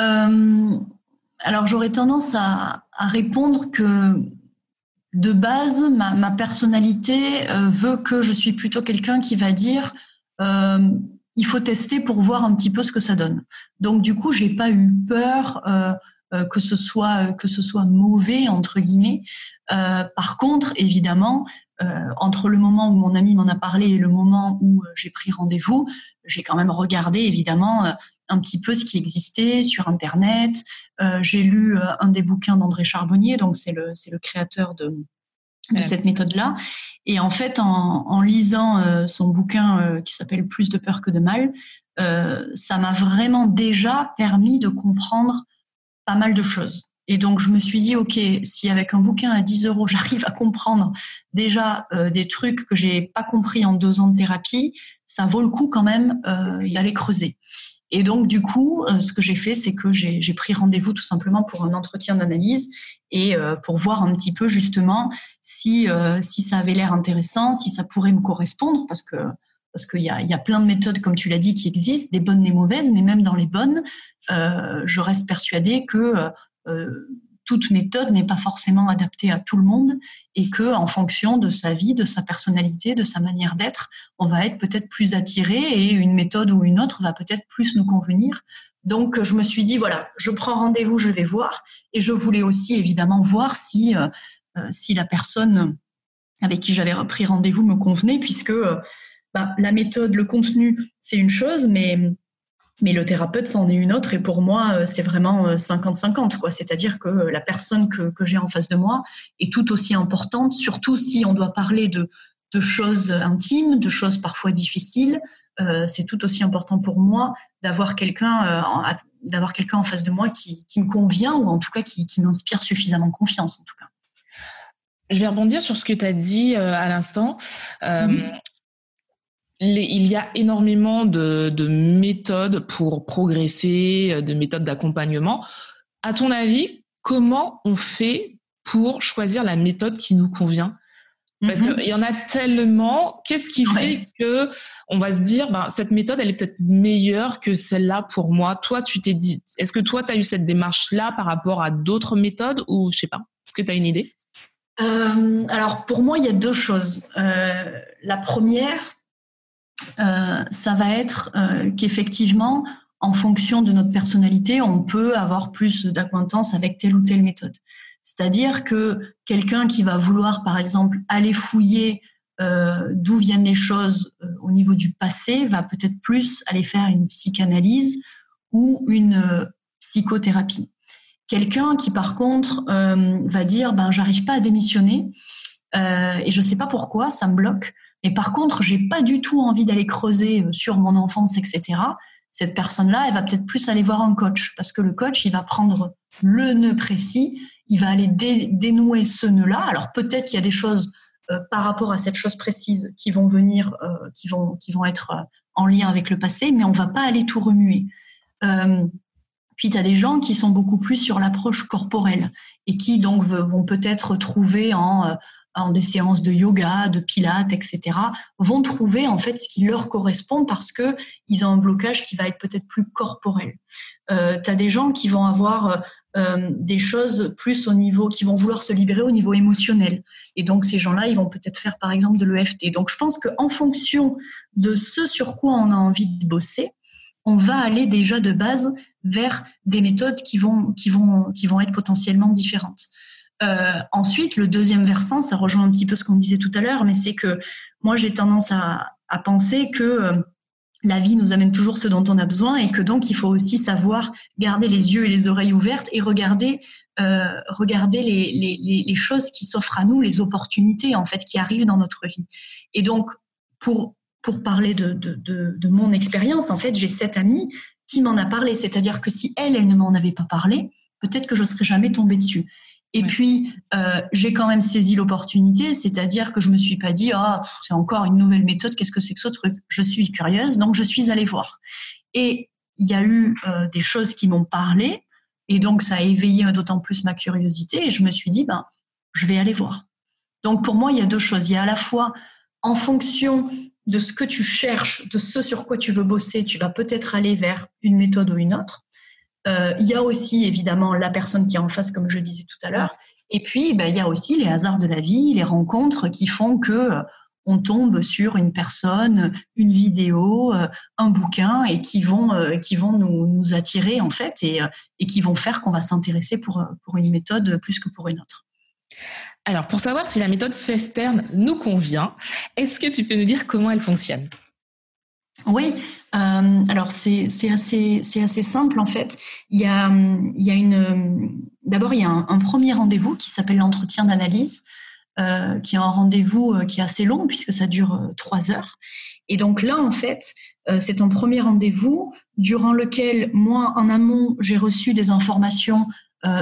Euh, Alors j'aurais tendance à, répondre que de base, ma, personnalité veut que je suis plutôt quelqu'un qui va dire il faut tester pour voir un petit peu ce que ça donne. Donc du coup, j'ai pas eu peur euh, euh que ce soit euh, que ce soit mauvais entre guillemets. Euh, par contre, évidemment, euh, entre le moment où mon ami m'en a parlé et le moment où euh, j'ai pris rendez-vous, j'ai quand même regardé évidemment un petit peu ce qui existait sur Internet. j'ai lu un des bouquins d'André Charbonnier, donc c'est le c'est le créateur de de cette méthode-là. Et en fait, en, en lisant euh, son bouquin euh, qui s'appelle Plus de peur que de mal, euh, ça m'a vraiment déjà permis de comprendre pas mal de choses. Et donc, je me suis dit, OK, si avec un bouquin à 10 euros, j'arrive à comprendre déjà euh, des trucs que j'ai pas compris en deux ans de thérapie, ça vaut le coup quand même euh, d'aller creuser. Et donc, du coup, euh, ce que j'ai fait, c'est que j'ai pris rendez-vous tout simplement pour un entretien d'analyse et pour voir un petit peu justement si, si ça avait l'air intéressant, si ça pourrait me correspondre, parce que parce qu'il y a, y a plein de méthodes, comme tu l'as dit, qui existent, des bonnes, des mauvaises, mais même dans les bonnes, je reste persuadée que euh, toute méthode n'est pas forcément adaptée à tout le monde et que en fonction de sa vie, de sa personnalité, de sa manière d'être, on va être peut-être plus attiré et une méthode ou une autre va peut-être plus nous convenir. Donc je me suis dit voilà, je prends rendez-vous, je vais voir et je voulais aussi évidemment voir si euh, euh, si la personne avec qui j'avais repris rendez-vous me convenait puisque bah, la méthode, le contenu, c'est une chose, mais mais le thérapeute, c'en est une autre. Et pour moi, euh, c'est vraiment 50-50. Euh, C'est-à-dire que la personne que, que j'ai en face de moi est tout aussi importante, surtout si on doit parler de, de choses intimes, de choses parfois difficiles. Euh, c'est tout aussi important pour moi d'avoir quelqu'un euh, d'avoir quelqu'un en face de moi qui, qui, me convient ou en tout cas qui, qui m'inspire suffisamment confiance en tout cas. Je vais rebondir sur ce que tu as dit à l'instant. Euh, il y a énormément de, méthodes pour progresser, euh, de méthodes d'accompagnement. À ton avis, comment on fait pour choisir la méthode qui nous convient? Parce mm-hmm. qu'il y en a tellement. Qu'est-ce qui fait que on va se dire, ben, cette méthode, elle est peut-être meilleure que celle-là pour moi? Toi, tu t'es dit, est-ce que toi, tu as eu cette démarche-là par rapport à d'autres méthodes ou je sais pas Est-ce que tu as une idée? Euh, alors pour moi, il y a deux choses. Euh, la première, ça va être euh, qu'effectivement, en fonction de notre personnalité, on peut avoir plus d'acquaintance avec telle ou telle méthode. C'est-à-dire que quelqu'un qui va vouloir, par exemple, aller fouiller euh, d'où viennent les choses au niveau du passé, va peut-être plus aller faire une psychanalyse ou une psychothérapie. Quelqu'un qui, par contre, va dire, ben, j'arrive pas à démissionner et je sais pas pourquoi, ça me bloque. Et par contre, j'ai pas du tout envie d'aller creuser euh, sur mon enfance, etc. Cette personne-là, elle va peut-être plus aller voir un coach parce que le coach, il va prendre le nœud précis, il va aller dénouer ce nœud-là. Alors peut-être qu'il y a des choses euh, par rapport à cette chose précise qui vont venir, euh, qui vont, qui vont être en lien avec le passé, mais on va pas aller tout remuer. puis tu as des gens qui sont beaucoup plus sur l'approche corporelle et qui donc vont peut-être trouver en en des séances de yoga, de pilates, etc., vont trouver en fait ce qui leur correspond parce que ils ont un blocage qui va être peut-être plus corporel. Euh, tu as des gens qui vont avoir euh, des choses plus au niveau, qui vont vouloir se libérer au niveau émotionnel. Et donc ces gens-là, ils vont peut-être faire par exemple de l'EFT. Donc je pense qu'en fonction de ce sur quoi on a envie de bosser, on va aller déjà de base vers des méthodes qui vont, qui vont, qui vont être potentiellement différentes. Euh, ensuite, le deuxième versant, ça rejoint un petit peu ce qu'on disait tout à l'heure, mais c'est que moi, j'ai tendance à, penser que euh, la vie nous amène toujours ce dont on a besoin et que donc il faut aussi savoir garder les yeux et les oreilles ouvertes et regarder, euh, regarder les, choses qui s'offrent à nous, les opportunités en fait qui arrivent dans notre vie. Et donc, pour, pour parler de, de mon expérience, en fait, j'ai cette amie qui m'en a parlé. C'est-à-dire que si elle, elle ne m'en avait pas parlé, peut-être que je serais jamais tombée dessus. Et puis, euh, j'ai quand même saisi l'opportunité, c'est-à-dire que je me suis pas dit, ah, c'est encore une nouvelle méthode, qu'est-ce que c'est que ce truc? Je suis curieuse, donc je suis allée voir. Et il y a eu euh, des choses qui m'ont parlé, et donc ça a éveillé d'autant plus ma curiosité, et je me suis dit, ben, je vais aller voir. Donc pour moi, il y a deux choses. Il y a à la fois, en fonction de ce que tu cherches, de ce sur quoi tu veux bosser, tu vas peut-être aller vers une méthode ou une autre. Euh, il y a aussi évidemment la personne qui est en face, comme je disais tout à l'heure. Et puis, ben, il y a aussi les hasards de la vie, les rencontres qui font que euh, on tombe sur une personne, une vidéo, euh, un bouquin et qui vont, qui vont nous, attirer en fait et, et qui vont faire qu'on va s'intéresser pour, pour une méthode plus que pour une autre. Alors, pour savoir si la méthode Festern nous convient, est-ce que tu peux nous dire comment elle fonctionne? Oui, euh, alors c'est assez, assez simple en fait. Il y a, il y a une, d'abord il y a un, premier rendez-vous qui s'appelle l'entretien d'analyse, euh, qui est un rendez-vous euh, qui est assez long puisque ça dure trois heures. Et donc là en fait, c'est un premier rendez-vous durant lequel moi en amont j'ai reçu des informations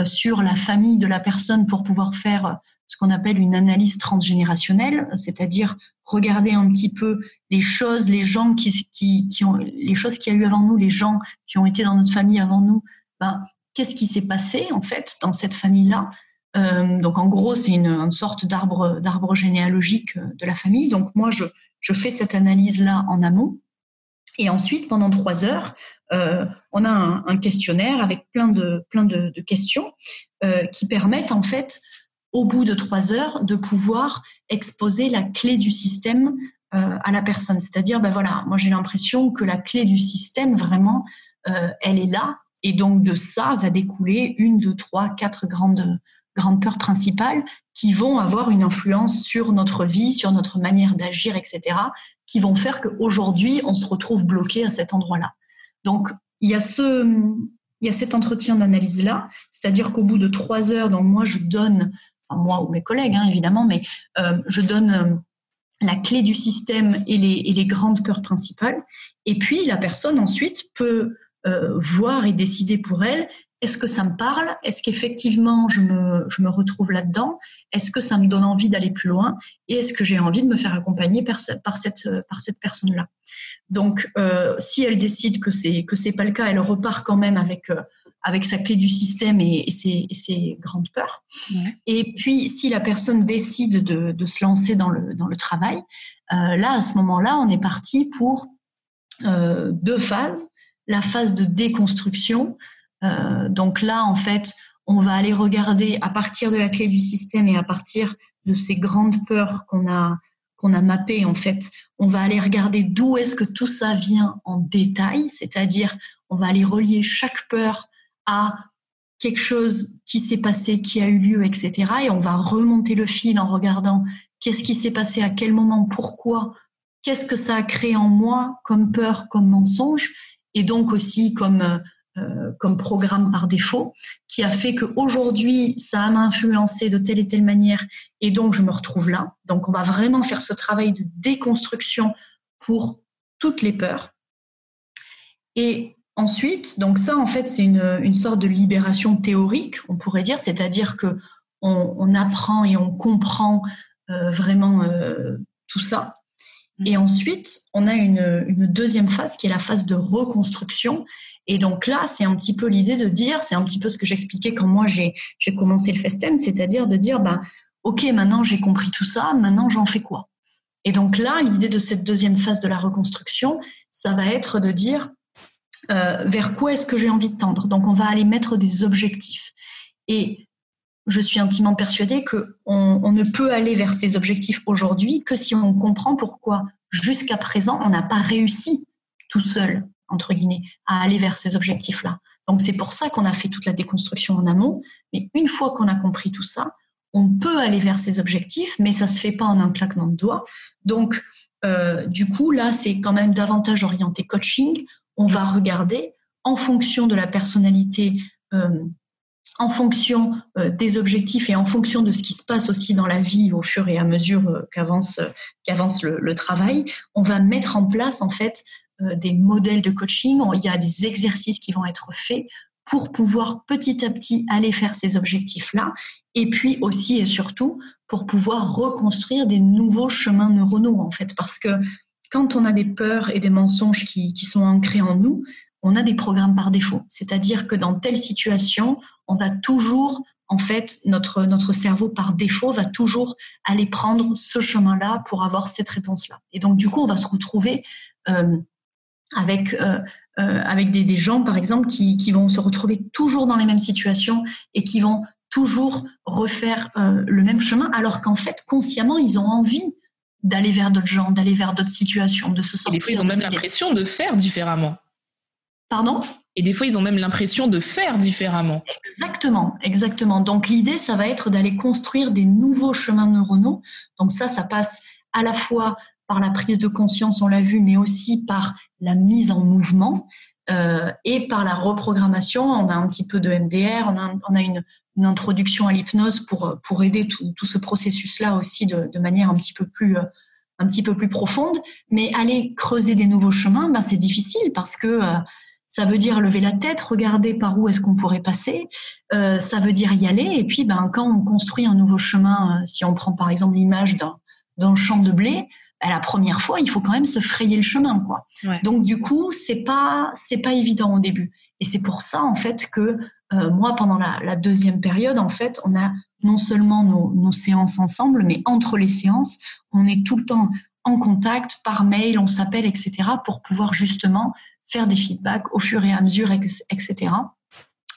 sur la famille de la personne pour pouvoir faire ce qu'on appelle une analyse transgénérationnelle, c'est-à-dire regarder un petit peu les choses, les gens qui, qui, qui ont, les choses qu'il y a eu avant nous, les gens qui ont été dans notre famille avant nous, ben, qu'est-ce qui s'est passé en fait dans cette famille-là? Euh, donc en gros, c'est une, une, sorte d'arbre, d'arbre généalogique euh, de la famille. Donc moi, je, je fais cette analyse-là en amont. Et ensuite, pendant trois heures, euh, on a un, questionnaire avec plein de, plein de, questions qui permettent en fait, au bout de trois heures, de pouvoir exposer la clé du système à la personne. C'est-à-dire, ben voilà, moi j'ai l'impression que la clé du système, vraiment, euh, elle est là. Et donc de ça va découler une, deux, trois, quatre grandes grandes peurs principales qui vont avoir une influence sur notre vie, sur notre manière d'agir, etc., qui vont faire qu'aujourd'hui, on se retrouve bloqué à cet endroit-là. Donc, il y a ce, il y a cet entretien d'analyse-là, c'est-à-dire qu'au bout de trois heures, donc moi, je donne, enfin moi ou mes collègues, hein, évidemment, mais euh, je donne euh, la clé du système et les, grandes peurs principales. Et puis, la personne ensuite peut euh, voir et décider pour elle est-ce que ça me parle? Est-ce qu'effectivement je me, retrouve là-dedans? Est-ce que ça me donne envie d'aller plus loin? Et est-ce que j'ai envie de me faire accompagner par, par cette, par cette personne-là? Donc, euh, si elle décide que c'est que c'est pas le cas, elle repart quand même avec euh, avec sa clé du système et, et, ses, et ses, grandes peurs. Et puis, si la personne décide de, de, se lancer dans le, dans le travail, euh, là, à ce moment-là, on est parti pour euh, deux phases. La phase de déconstruction, euh, donc là, en fait, on va aller regarder à partir de la clé du système et à partir de ces grandes peurs qu'on a qu'on a mappées, en fait, on va aller regarder d'où est-ce que tout ça vient en détail, c'est-à-dire on va aller relier chaque peur à quelque chose qui s'est passé, qui a eu lieu, etc. Et on va remonter le fil en regardant qu'est-ce qui s'est passé, à quel moment, pourquoi, qu'est-ce que ça a créé en moi comme peur, comme mensonge, et donc aussi comme euh, programme par défaut, qui a fait qu'aujourd'hui, ça m'a influencé de telle et telle manière, et donc je me retrouve là. Donc on va vraiment faire ce travail de déconstruction pour toutes les peurs. Et ensuite, donc ça, en fait, c'est une, une, sorte de libération théorique, on pourrait dire, c'est-à-dire que on, on, apprend et on comprend euh, vraiment euh, tout ça. Et ensuite, on a une, une, deuxième phase qui est la phase de reconstruction. Et donc là, c'est un petit peu l'idée de dire, c'est un petit peu ce que j'expliquais quand moi j'ai commencé le Festen, c'est-à-dire de dire, bah, ok, maintenant j'ai compris tout ça, maintenant j'en fais quoi? Et donc là, l'idée de cette deuxième phase de la reconstruction, ça va être de dire euh, vers quoi est-ce que j'ai envie de tendre. Donc on va aller mettre des objectifs. Et je suis intimement persuadée qu'on on ne peut aller vers ces objectifs aujourd'hui que si on comprend pourquoi jusqu'à présent on n'a pas réussi tout seul entre guillemets, à aller vers ces objectifs-là. Donc c'est pour ça qu'on a fait toute la déconstruction en amont. Mais une fois qu'on a compris tout ça, on peut aller vers ces objectifs, mais ça se fait pas en un claquement de doigts. Donc euh, du coup là, c'est quand même davantage orienté coaching. On va regarder en fonction de la personnalité. Euh, en fonction euh, des objectifs et en fonction de ce qui se passe aussi dans la vie au fur et à mesure euh, qu'avance le, travail, on va mettre en place en fait des modèles de coaching, il y a des exercices qui vont être faits pour pouvoir petit à petit aller faire ces objectifs-là, et puis aussi et surtout pour pouvoir reconstruire des nouveaux chemins neuronaux, en fait, parce que quand on a des peurs et des mensonges qui, sont ancrés en nous, on a des programmes par défaut. C'est-à-dire que dans telle situation, on va toujours, en fait, notre, notre cerveau par défaut va toujours aller prendre ce chemin-là pour avoir cette réponse-là. Et donc, du coup, on va se retrouver euh, avec, euh, euh, avec des, gens, par exemple, qui, qui, vont se retrouver toujours dans les mêmes situations et qui vont toujours refaire le même chemin, alors qu'en fait, consciemment, ils ont envie d'aller vers d'autres gens, d'aller vers d'autres situations, de se sortir. Et des fois, ils ont même l'impression de faire différemment. Pardon? Et des fois, ils ont même l'impression de faire différemment. Exactement, exactement. Donc l'idée, ça va être d'aller construire des nouveaux chemins neuronaux. Donc ça, ça passe à la fois par la prise de conscience, on l'a vu, mais aussi par la mise en mouvement euh, et par la reprogrammation. On a un petit peu de MDR, on a, on a une, une, introduction à l'hypnose pour, pour aider tout, tout ce processus-là aussi de, de, manière un petit peu plus un petit peu plus profonde. Mais aller creuser des nouveaux chemins, ben, c'est difficile parce que euh, ça veut dire lever la tête, regarder par où est-ce qu'on pourrait passer. Euh, ça veut dire y aller. Et puis, ben, quand on construit un nouveau chemin, euh, si on prend par exemple l'image d'un champ de blé, ben, la première fois, il faut quand même se frayer le chemin, quoi. Donc du coup, c'est pas c'est pas évident au début. Et c'est pour ça en fait que euh, moi, pendant la, deuxième période, en fait, on a non seulement nos, séances ensemble, mais entre les séances, on est tout le temps en contact par mail, on s'appelle, etc., pour pouvoir justement faire des feedbacks au fur et à mesure, etc.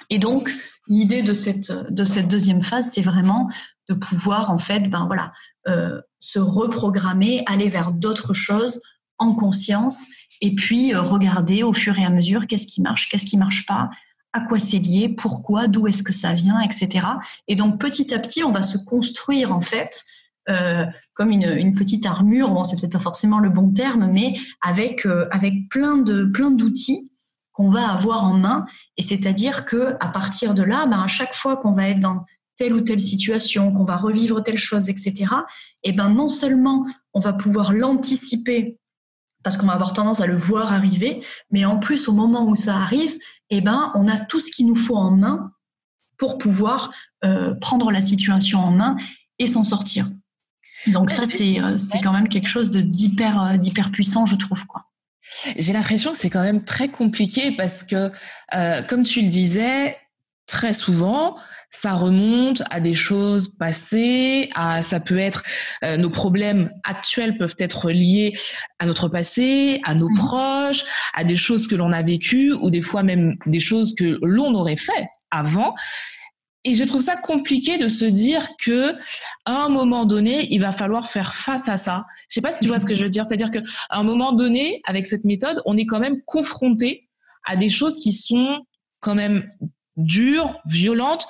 Et donc, l'idée de cette, de cette deuxième phase, c'est vraiment de pouvoir, en fait, ben voilà, euh, se reprogrammer, aller vers d'autres choses en conscience, et puis euh, regarder au fur et à mesure qu'est-ce qui marche, qu'est-ce qui marche pas, à quoi c'est lié, pourquoi, d'où est-ce que ça vient, etc. Et donc, petit à petit, on va se construire, en fait, euh, comme une, petite armure. Bon, c'est peut-être pas forcément le bon terme, mais avec euh, avec plein de plein d'outils qu'on va avoir en main. Et c'est-à-dire que à partir de là, ben, à chaque fois qu'on va être dans telle ou telle situation, qu'on va revivre telle chose, etc. Et ben non seulement on va pouvoir l'anticiper parce qu'on va avoir tendance à le voir arriver, mais en plus au moment où ça arrive, et ben on a tout ce qu'il nous faut en main pour pouvoir euh, prendre la situation en main et s'en sortir. Donc ça, c'est euh, quand même quelque chose d'hyper euh, d'hyper puissant, je trouve quoi. J'ai l'impression que c'est quand même très compliqué parce que, comme tu le disais, très souvent, ça remonte à des choses passées, à ça peut être euh, nos problèmes actuels peuvent être liés à notre passé, à nos mmh. proches, à des choses que l'on a vécues ou des fois même des choses que l'on aurait fait avant et je trouve ça compliqué de se dire que à un moment donné, il va falloir faire face à ça. Je sais pas si tu vois ce que je veux dire, c'est-à-dire qu'à un moment donné, avec cette méthode, on est quand même confronté à des choses qui sont quand même dures, violentes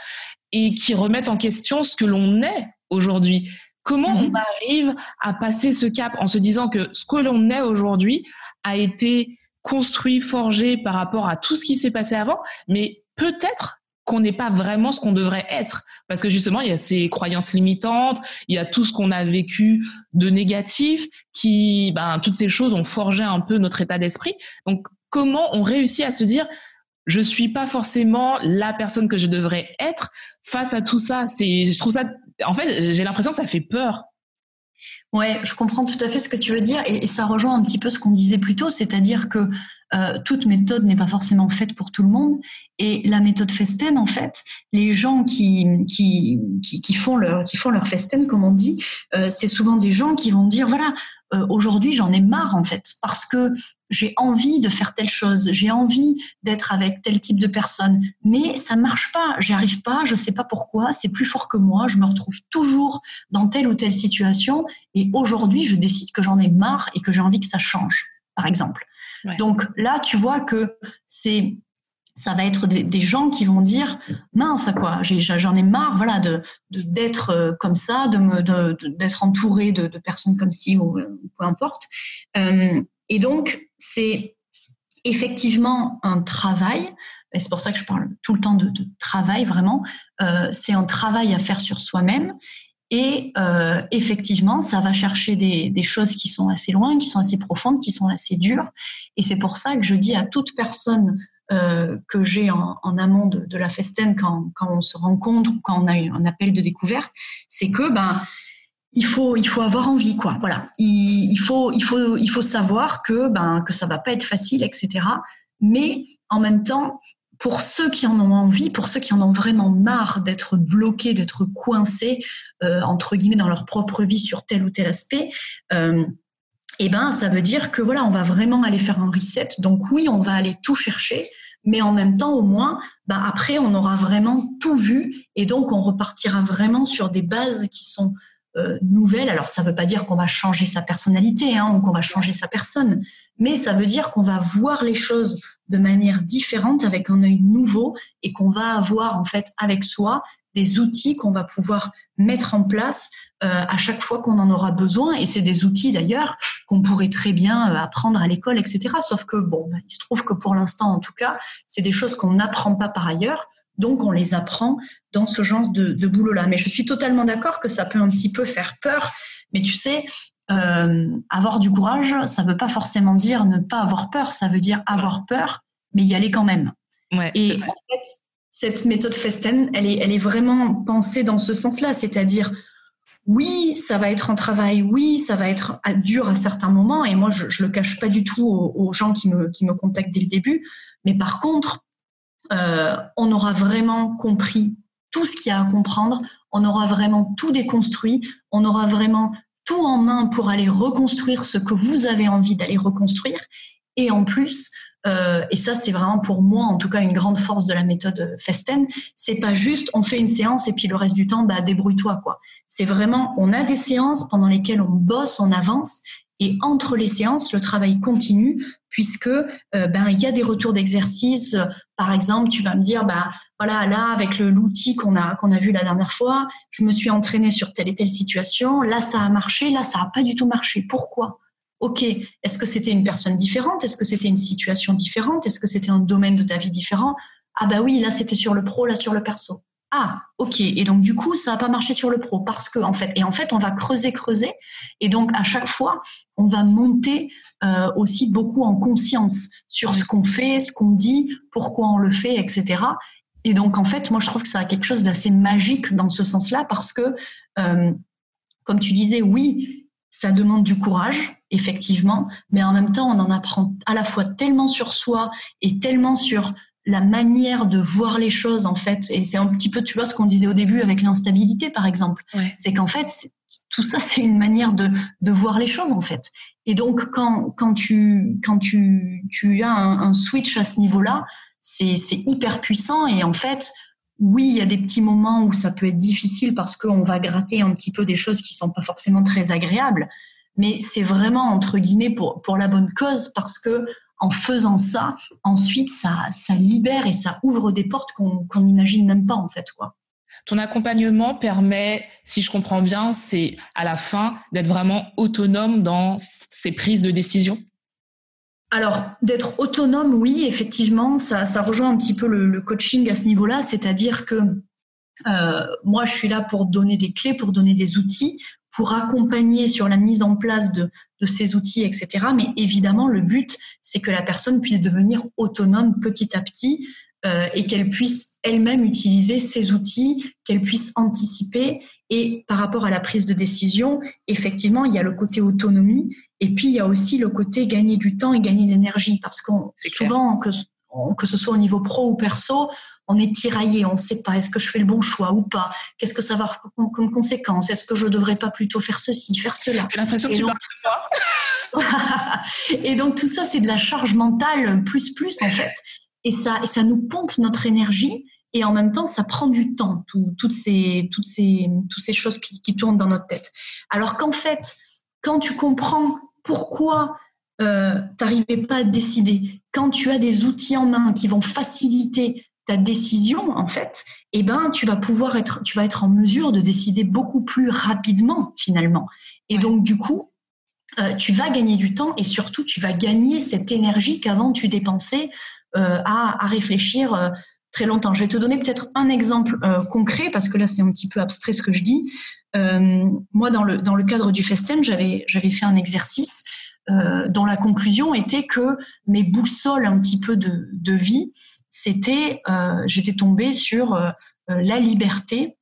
et qui remettent en question ce que l'on est aujourd'hui. Comment on mhm. arrive à passer ce cap en se disant que ce que l'on est aujourd'hui a été construit, forgé par rapport à tout ce qui s'est passé avant, mais peut-être qu'on n'est pas vraiment ce qu'on devrait être. Parce que justement, il y a ces croyances limitantes, il y a tout ce qu'on a vécu de négatif, qui, ben, toutes ces choses ont forgé un peu notre état d'esprit. Donc, comment on réussit à se dire, je suis pas forcément la personne que je devrais être face à tout ça. C'est, je trouve ça, en fait, j'ai l'impression que ça fait peur. Ouais, je comprends tout à fait ce que tu veux dire et, ça rejoint un petit peu ce qu'on disait plus tôt, c'est-à-dire que euh, toute méthode n'est pas forcément faite pour tout le monde et la méthode Festen, en fait, les gens qui, qui, qui, font, leur, qui font leur Festen, comme on dit, euh, c'est souvent des gens qui vont dire, voilà, euh, aujourd'hui j'en ai marre en fait, parce que j'ai envie de faire telle chose, j'ai envie d'être avec tel type de personne, mais ça marche pas, j'y arrive pas, je sais pas pourquoi, c'est plus fort que moi, je me retrouve toujours dans telle ou telle situation, et aujourd'hui je décide que j'en ai marre et que j'ai envie que ça change, par exemple. Donc là, tu vois que c'est ça va être des, gens qui vont dire mince quoi j'en ai, marre voilà de d'être euh, comme ça de me d'être entouré de, personnes comme ci ou, peu importe. Euh, et donc c'est effectivement un travail et c'est pour ça que je parle tout le temps de, travail vraiment euh, c'est un travail à faire sur soi-même et effectivement, ça va chercher des, choses qui sont assez loin, qui sont assez profondes, qui sont assez dures. Et c'est pour ça que je dis à toute personne euh, que j'ai en, amont de, la festen quand, quand, on se rencontre ou quand on a un appel de découverte, c'est que ben il faut il faut avoir envie quoi. Voilà, il, faut il faut il faut savoir que ben que ça va pas être facile, etc. Mais en même temps, pour ceux qui en ont envie, pour ceux qui en ont vraiment marre d'être bloqués, d'être coincés euh, entre guillemets dans leur propre vie sur tel ou tel aspect. Euh, eh ben, ça veut dire que voilà, on va vraiment aller faire un reset. Donc oui, on va aller tout chercher, mais en même temps, au moins, ben après, on aura vraiment tout vu et donc on repartira vraiment sur des bases qui sont euh, nouvelles. Alors, ça ne veut pas dire qu'on va changer sa personnalité hein, ou qu'on va changer sa personne, mais ça veut dire qu'on va voir les choses de manière différente, avec un œil nouveau, et qu'on va avoir en fait avec soi des outils qu'on va pouvoir mettre en place euh, à chaque fois qu'on en aura besoin. Et c'est des outils d'ailleurs qu'on pourrait très bien euh, apprendre à l'école, etc. Sauf que bon, il se trouve que pour l'instant, en tout cas, c'est des choses qu'on n'apprend pas par ailleurs. Donc on les apprend dans ce genre de, de boulot-là. Mais je suis totalement d'accord que ça peut un petit peu faire peur. Mais tu sais, euh, avoir du courage, ça ne veut pas forcément dire ne pas avoir peur. Ça veut dire avoir peur, mais y aller quand même. et en fait, cette méthode Festen, elle est, elle est vraiment pensée dans ce sens-là, c'est-à-dire oui, ça va être un travail, oui, ça va être dur à certains moments, et moi, je ne le cache pas du tout aux, gens qui me, qui me contactent dès le début, mais par contre, euh, on aura vraiment compris tout ce qu'il y a à comprendre, on aura vraiment tout déconstruit, on aura vraiment tout en main pour aller reconstruire ce que vous avez envie d'aller reconstruire, et en plus, euh, et ça, c'est vraiment pour moi, en tout cas, une grande force de la méthode Festen. C'est pas juste on fait une séance et puis le reste du temps, bah, débrouille-toi, quoi. C'est vraiment, on a des séances pendant lesquelles on bosse, on avance, et entre les séances, le travail continue puisque euh, ben il y a des retours d'exercice. Par exemple, tu vas me dire bah voilà là avec l'outil qu'on a qu'on a vu la dernière fois, je me suis entraînée sur telle et telle situation. Là ça a marché, là ça a pas du tout marché. Pourquoi? Ok, est-ce que c'était une personne différente? Est-ce que c'était une situation différente? Est-ce que c'était un domaine de ta vie différent? Ah bah oui, là c'était sur le pro, là sur le perso. Ah, ok. Et donc du coup, ça n'a pas marché sur le pro parce que en fait, et en fait, on va creuser, creuser, et donc à chaque fois, on va monter euh, aussi beaucoup en conscience sur ce qu'on fait, ce qu'on dit, pourquoi on le fait, etc. Et donc en fait, moi je trouve que ça a quelque chose d'assez magique dans ce sens-là parce que, euh, comme tu disais, oui, ça demande du courage, effectivement, mais en même temps, on en apprend à la fois tellement sur soi et tellement sur la manière de voir les choses, en fait. Et c'est un petit peu, tu vois, ce qu'on disait au début avec l'instabilité, par exemple. C'est qu'en fait, tout ça, c'est une manière de, de voir les choses, en fait. Et donc, quand, quand, tu, quand tu, tu as un, un switch à ce niveau-là, c'est hyper puissant. Et en fait, oui, il y a des petits moments où ça peut être difficile parce qu'on va gratter un petit peu des choses qui sont pas forcément très agréables, mais c'est vraiment entre guillemets pour, pour la bonne cause parce que en faisant ça, ensuite ça, ça libère et ça ouvre des portes qu'on n'imagine même pas en fait quoi. Ton accompagnement permet, si je comprends bien, c'est à la fin d'être vraiment autonome dans ses prises de décision? Alors, d'être autonome, oui, effectivement, ça, rejoint un petit peu le, coaching à ce niveau-là, c'est-à-dire que euh, moi, je suis là pour donner des clés, pour donner des outils, pour accompagner sur la mise en place de, ces outils, etc. Mais évidemment, le but, c'est que la personne puisse devenir autonome petit à petit euh, et qu'elle puisse elle-même utiliser ces outils, qu'elle puisse anticiper. Et par rapport à la prise de décision, effectivement, il y a le côté autonomie et puis, il y a aussi le côté gagner du temps et gagner de l'énergie, parce qu'on souvent, que, que ce soit au niveau pro ou perso, on est tiraillé, on ne sait pas, est-ce que je fais le bon choix ou pas Qu'est-ce que ça va avoir comme, conséquence Est-ce que je ne devrais pas plutôt faire ceci, faire cela J'ai l'impression que tu parles de toi. et donc, tout ça, c'est de la charge mentale plus plus, en fait. Et ça, et ça nous pompe notre énergie et en même temps, ça prend du temps, toutes, ces, toutes, ces, toutes ces choses qui, qui tournent dans notre tête. Alors qu'en fait, quand tu comprends pourquoi euh, tu n'arrivais pas à décider, quand tu as des outils en main qui vont faciliter ta décision, en fait, eh ben, tu vas pouvoir être, tu vas être en mesure de décider beaucoup plus rapidement, finalement. Et donc, du coup, euh, tu vas gagner du temps et surtout, tu vas gagner cette énergie qu'avant tu dépensais euh, à, à, réfléchir très longtemps. Je vais te donner peut-être un exemple concret parce que là, c'est un petit peu abstrait ce que je dis. Euh, moi, dans le, dans le cadre du Festen, j'avais, j'avais fait un exercice euh, dont la conclusion était que mes boussoles un petit peu de, vie, c'était, euh, j'étais tombée sur la liberté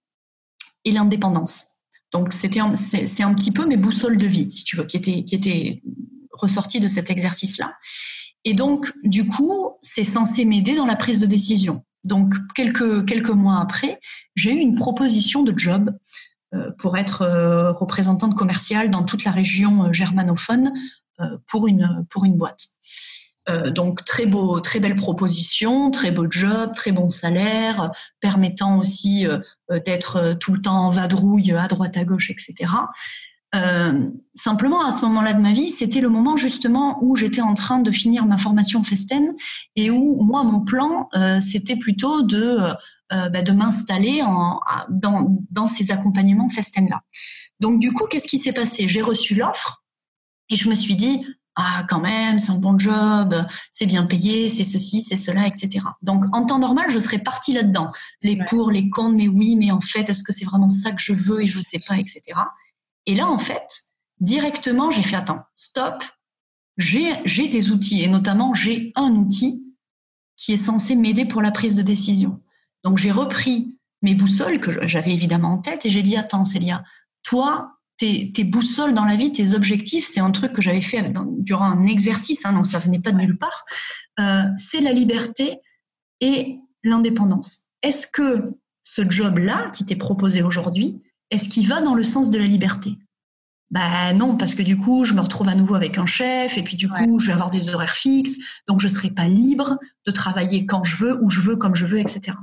et l'indépendance. Donc, c'était c'est, un petit peu mes boussoles de vie, si tu veux, qui étaient, qui étaient ressorties de cet exercice-là. Et donc, du coup, c'est censé m'aider dans la prise de décision. Donc, quelques, quelques mois après, j'ai eu une proposition de job euh, pour être euh, représentante commerciale dans toute la région euh, germanophone pour une, pour une boîte. donc très beau, très belle proposition, très beau job, très bon salaire, permettant aussi d'être tout le temps en vadrouille à droite à gauche, etc. simplement, à ce moment-là de ma vie, c'était le moment justement où j'étais en train de finir ma formation Festen et où moi, mon plan, c'était plutôt de euh, bah, de m'installer dans, dans, ces accompagnements Festen-là. Donc du coup, qu'est-ce qui s'est passé? J'ai reçu l'offre et je me suis dit, ah quand même, c'est un bon job, c'est bien payé, c'est ceci, c'est cela, etc. Donc en temps normal, je serais partie là-dedans. Les pour, les contre, mais oui, mais en fait, est-ce que c'est vraiment ça que je veux et je ne sais pas, etc. Et là, en fait, directement, j'ai fait, attends, stop, j'ai des outils et notamment j'ai un outil qui est censé m'aider pour la prise de décision. Donc j'ai repris mes boussoles que j'avais évidemment en tête et j'ai dit attends Célia, toi tes, boussoles dans la vie, tes objectifs, c'est un truc que j'avais fait durant un exercice, hein, donc ça venait pas de nulle part. Euh, c'est la liberté et l'indépendance. Est-ce que ce job-là qui t'est proposé aujourd'hui, est-ce qu'il va dans le sens de la liberté? Ben non, parce que du coup, je me retrouve à nouveau avec un chef, et puis du coup, je vais avoir des horaires fixes, donc je ne serai pas libre de travailler quand je veux, où je veux, comme je veux, etc.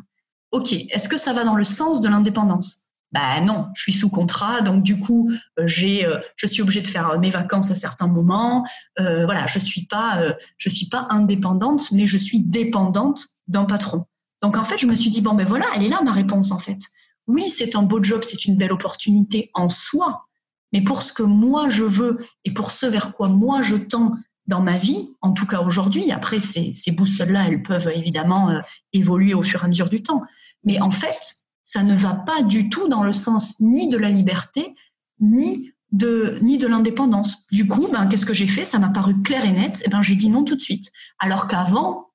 Ok, est-ce que ça va dans le sens de l'indépendance? Ben non, je suis sous contrat, donc du coup, euh, j'ai, euh, je suis obligée de faire mes vacances à certains moments. Euh, voilà, je suis pas, je suis pas indépendante, mais je suis dépendante d'un patron. Donc en fait, je me suis dit bon ben voilà, elle est là ma réponse en fait. Oui, c'est un beau job, c'est une belle opportunité en soi, mais pour ce que moi je veux et pour ce vers quoi moi je tends dans ma vie, en tout cas aujourd'hui, après ces, ces boussoles-là, elles peuvent évidemment euh, évoluer au fur et à mesure du temps. Mais en fait, ça ne va pas du tout dans le sens ni de la liberté, ni de, ni de l'indépendance. Du coup, ben, qu'est-ce que j'ai fait? Ça m'a paru clair et net. Et eh ben, j'ai dit non tout de suite. Alors qu'avant,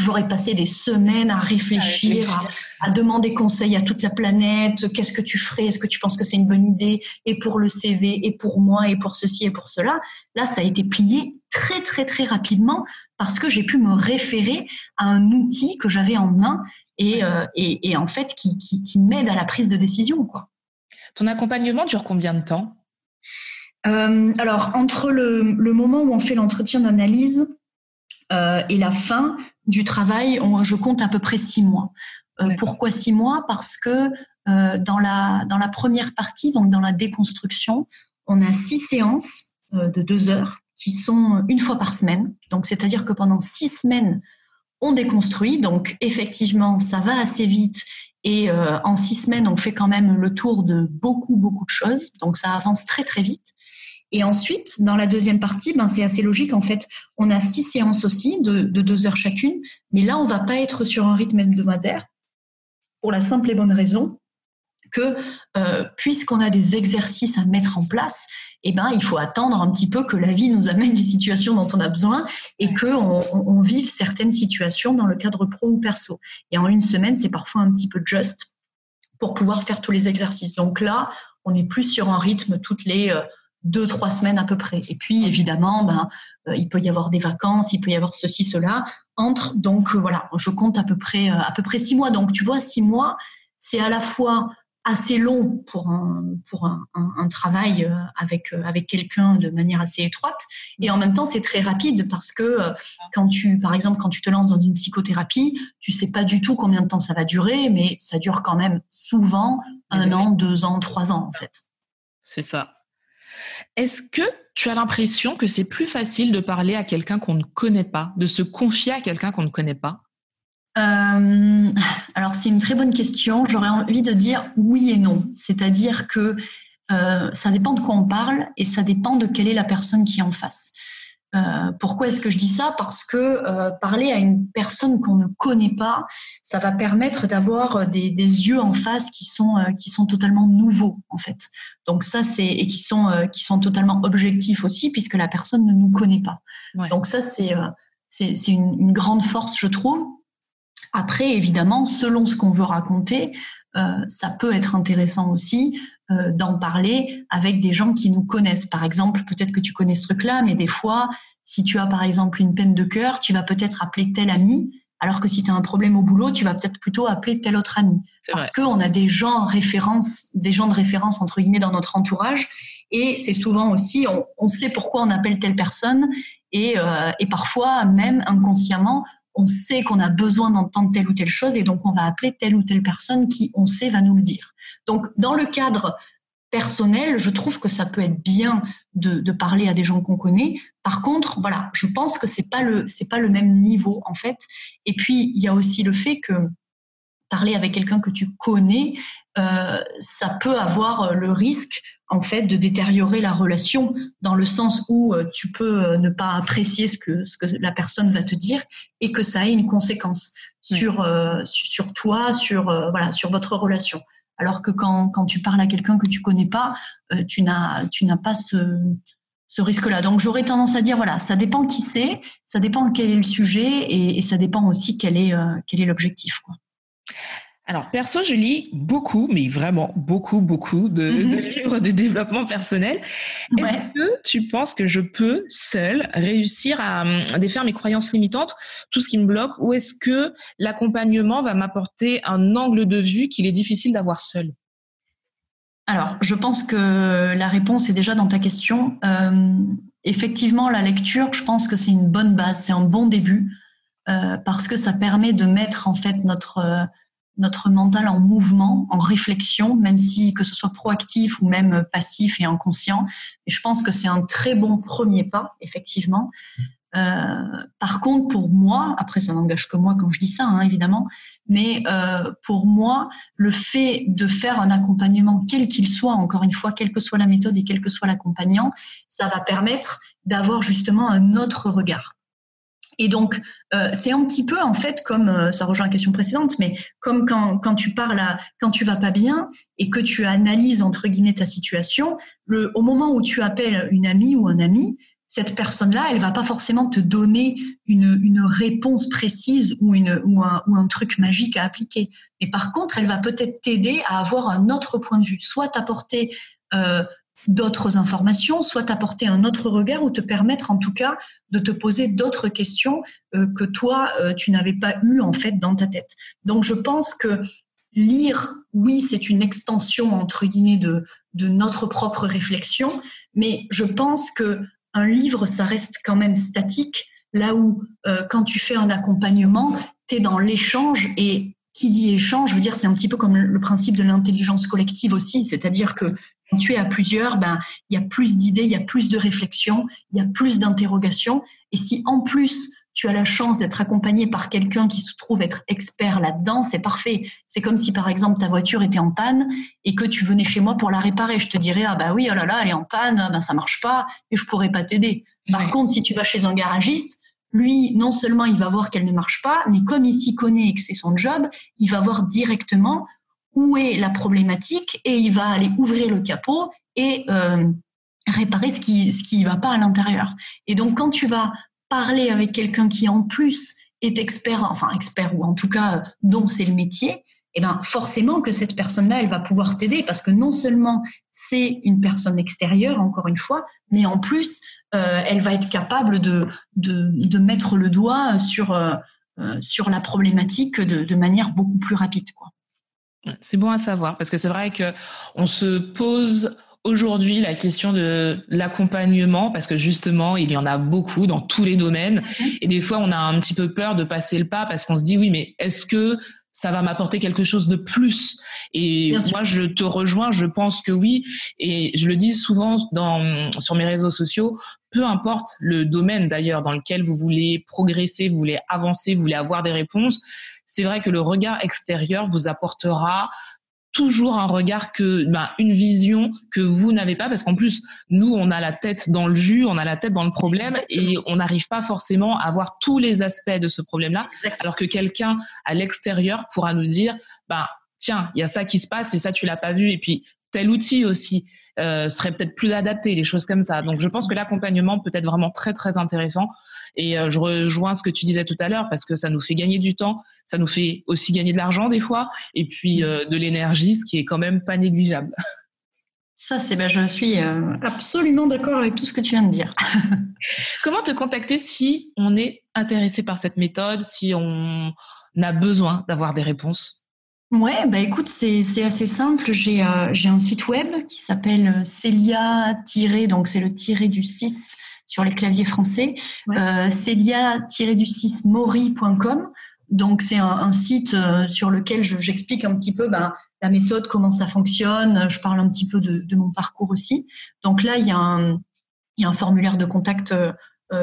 J'aurais passé des semaines à réfléchir, à, demander conseil à toute la planète. Qu'est-ce que tu ferais? Est-ce que tu penses que c'est une bonne idée? Et pour le CV, et pour moi, et pour ceci, et pour cela. Là, ça a été plié très, très, très rapidement parce que j'ai pu me référer à un outil que j'avais en main et, euh, et, en fait qui, qui, m'aide à la prise de décision. Quoi. Ton accompagnement dure combien de temps? Euh, Alors, entre le, le moment où on fait l'entretien d'analyse, euh, et la fin du travail, je compte à peu près six mois. Pourquoi six mois? Parce que dans, la, dans la première partie, donc dans la déconstruction, on a six séances de deux heures qui sont une fois par semaine. Donc, c'est-à-dire que pendant six semaines, on déconstruit. Donc, effectivement, ça va assez vite. Et en six semaines, on fait quand même le tour de beaucoup, beaucoup de choses. Donc, ça avance très, très vite. Et ensuite, dans la deuxième partie, ben, c'est assez logique. En fait, on a six séances aussi de, deux heures chacune. Mais là, on va pas être sur un rythme hebdomadaire pour la simple et bonne raison que euh, puisqu'on a des exercices à mettre en place, eh ben, il faut attendre un petit peu que la vie nous amène les situations dont on a besoin et qu'on on, vive certaines situations dans le cadre pro ou perso. Et en une semaine, c'est parfois un petit peu juste pour pouvoir faire tous les exercices. Donc là, on est plus sur un rythme toutes les euh, deux, trois semaines à peu près. Et puis, évidemment, ben, euh, il peut y avoir des vacances, il peut y avoir ceci, cela, entre. Donc, euh, voilà, je compte à peu près, à peu près six mois. Donc, tu vois, six mois, c'est à la fois assez long pour un, pour un, un, travail avec, avec quelqu'un de manière assez étroite. Et en même temps, c'est très rapide parce que quand tu, par exemple, quand tu te lances dans une psychothérapie, tu sais pas du tout combien de temps ça va durer, mais ça dure quand même souvent un an, deux ans, trois ans, en fait. C'est ça. Est-ce que tu as l'impression que c'est plus facile de parler à quelqu'un qu'on ne connaît pas, de se confier à quelqu'un qu'on ne connaît pas? Euh, Alors c'est une très bonne question. J'aurais envie de dire oui et non. C'est-à-dire que euh, ça dépend de quoi on parle et ça dépend de quelle est la personne qui est en face. Euh, pourquoi est-ce que je dis ça? Parce que parler à une personne qu'on ne connaît pas, ça va permettre d'avoir des, des, yeux en face qui sont qui sont totalement nouveaux en fait. Donc ça c'est et qui sont qui sont totalement objectifs aussi puisque la personne ne nous connaît pas. Donc ça c'est c'est une, une, grande force je trouve. Après évidemment selon ce qu'on veut raconter, ça peut être intéressant aussi euh, d'en parler avec des gens qui nous connaissent. Par exemple, peut-être que tu connais ce truc-là, mais des fois, si tu as par exemple une peine de cœur, tu vas peut-être appeler tel ami, alors que si tu as un problème au boulot, tu vas peut-être plutôt appeler tel autre ami. Parce qu'on a des gens référence, des gens de référence entre guillemets dans notre entourage, et c'est souvent aussi, on, sait pourquoi on appelle telle personne, et, euh, et parfois même inconsciemment, on sait qu'on a besoin d'entendre telle ou telle chose et donc on va appeler telle ou telle personne qui, on sait, va nous le dire. Donc, dans le cadre personnel, je trouve que ça peut être bien de, parler à des gens qu'on connaît. Par contre, voilà, je pense que c'est pas pas le même niveau en fait. Et puis il y a aussi le fait que parler avec quelqu'un que tu connais, euh, ça peut avoir le risque en fait de détériorer la relation dans le sens où euh, tu peux euh, ne pas apprécier ce que ce que la personne va te dire et que ça ait une conséquence sur sur toi, sur voilà, sur votre relation. Alors que quand, quand tu parles à quelqu'un que tu connais pas, tu n'as tu n'as pas ce ce risque-là. Donc j'aurais tendance à dire voilà, ça dépend qui c'est, ça dépend quel est le sujet et, ça dépend aussi quel est euh, quel est l'objectif. Alors, perso, je lis beaucoup, mais vraiment beaucoup, beaucoup de, mhm. livres de développement personnel. Est-ce que tu penses que je peux, seule, réussir à, à, défaire mes croyances limitantes, tout ce qui me bloque, ou est-ce que l'accompagnement va m'apporter un angle de vue qu'il est difficile d'avoir seul alors, je pense que la réponse est déjà dans ta question. Euh, effectivement, la lecture, je pense que c'est une bonne base, c'est un bon début, euh, parce que ça permet de mettre en fait notre euh, notre mental en mouvement, en réflexion, même si que ce soit proactif ou même passif et inconscient. Et je pense que c'est un très bon premier pas, effectivement. Euh, par contre, pour moi, après ça n'engage que moi quand je dis ça, hein, évidemment, mais euh, pour moi, le fait de faire un accompagnement, quel qu'il soit, encore une fois, quelle que soit la méthode et quel que soit l'accompagnant, ça va permettre d'avoir justement un autre regard. Et donc, euh, c'est un petit peu en fait comme euh, ça rejoint la question précédente, mais comme quand, quand tu parles à, quand tu vas pas bien et que tu analyses entre guillemets ta situation, le, au moment où tu appelles une amie ou un ami, cette personne-là, elle va pas forcément te donner une, une réponse précise ou, une, ou, un, ou un truc magique à appliquer. Mais par contre, elle va peut-être t'aider à avoir un autre point de vue, soit t'apporter euh, d'autres informations, soit t'apporter un autre regard ou te permettre en tout cas de te poser d'autres questions euh, que toi, euh, tu n'avais pas eu en fait dans ta tête. Donc je pense que lire, oui, c'est une extension entre guillemets de, de notre propre réflexion, mais je pense que un livre, ça reste quand même statique, là où euh, quand tu fais un accompagnement, tu es dans l'échange et qui dit échange, je veux dire, c'est un petit peu comme le principe de l'intelligence collective aussi, c'est-à-dire que quand tu es à plusieurs, ben, il y a plus d'idées, il y a plus de réflexions, il y a plus d'interrogations. Et si en plus tu as la chance d'être accompagné par quelqu'un qui se trouve être expert là-dedans, c'est parfait. C'est comme si par exemple ta voiture était en panne et que tu venais chez moi pour la réparer. Je te dirais ah bah oui oh là là elle est en panne, ben ça marche pas et je pourrais pas t'aider. Par contre si tu vas chez un garagiste, lui non seulement il va voir qu'elle ne marche pas, mais comme il s'y connaît et que c'est son job, il va voir directement où est la problématique et il va aller ouvrir le capot et euh, réparer ce qui ce qui va pas à l'intérieur. Et donc quand tu vas parler avec quelqu'un qui en plus est expert, enfin expert ou en tout cas dont c'est le métier, eh ben forcément que cette personne-là, elle va pouvoir t'aider parce que non seulement c'est une personne extérieure, encore une fois, mais en plus, euh, elle va être capable de, de, de, mettre le doigt sur, euh, sur la problématique de, de manière beaucoup plus rapide. Quoi. C'est bon à savoir parce que c'est vrai que on se pose aujourd'hui la question de l'accompagnement parce que justement il y en a beaucoup dans tous les domaines mm-hmm. et des fois on a un petit peu peur de passer le pas parce qu'on se dit oui mais est-ce que ça va m'apporter quelque chose de plus. Et moi je te rejoins je pense que oui. Et je le dis souvent dans sur mes réseaux sociaux peu importe le domaine d'ailleurs dans lequel vous voulez progresser vous voulez avancer vous voulez avoir des réponses c'est vrai que le regard extérieur vous apportera toujours un regard que ben, une vision que vous n'avez pas parce qu'en plus nous on a la tête dans le jus on a la tête dans le problème et on n'arrive pas forcément à voir tous les aspects de ce problème là alors que quelqu'un à l'extérieur pourra nous dire ben tiens il y a ça qui se passe et ça tu l'as pas vu. Et puis tel outil aussi euh, serait peut-être plus adapté les choses comme ça. Donc je pense que l'accompagnement peut être vraiment très très intéressant et euh, je rejoins ce que tu disais tout à l'heure parce que ça nous fait gagner du temps, ça nous fait aussi gagner de l'argent des fois, et puis euh, de l'énergie, ce qui est quand même pas négligeable. Ça, c'est ben, je suis euh, absolument d'accord avec tout ce que tu viens de dire. Comment te contacter si on est intéressé par cette méthode, si on a besoin d'avoir des réponses? Ouais, bah écoute, c'est assez simple. J'ai un site web qui s'appelle Celia- donc c'est le tiré du 6 sur les claviers français. Euh, Celia-du-6mori.com. Donc c'est un, site euh, sur lequel j'explique un petit peu ben, la méthode, comment ça fonctionne. Je parle un petit peu de, mon parcours aussi. Donc là, il y a un, formulaire de contact euh,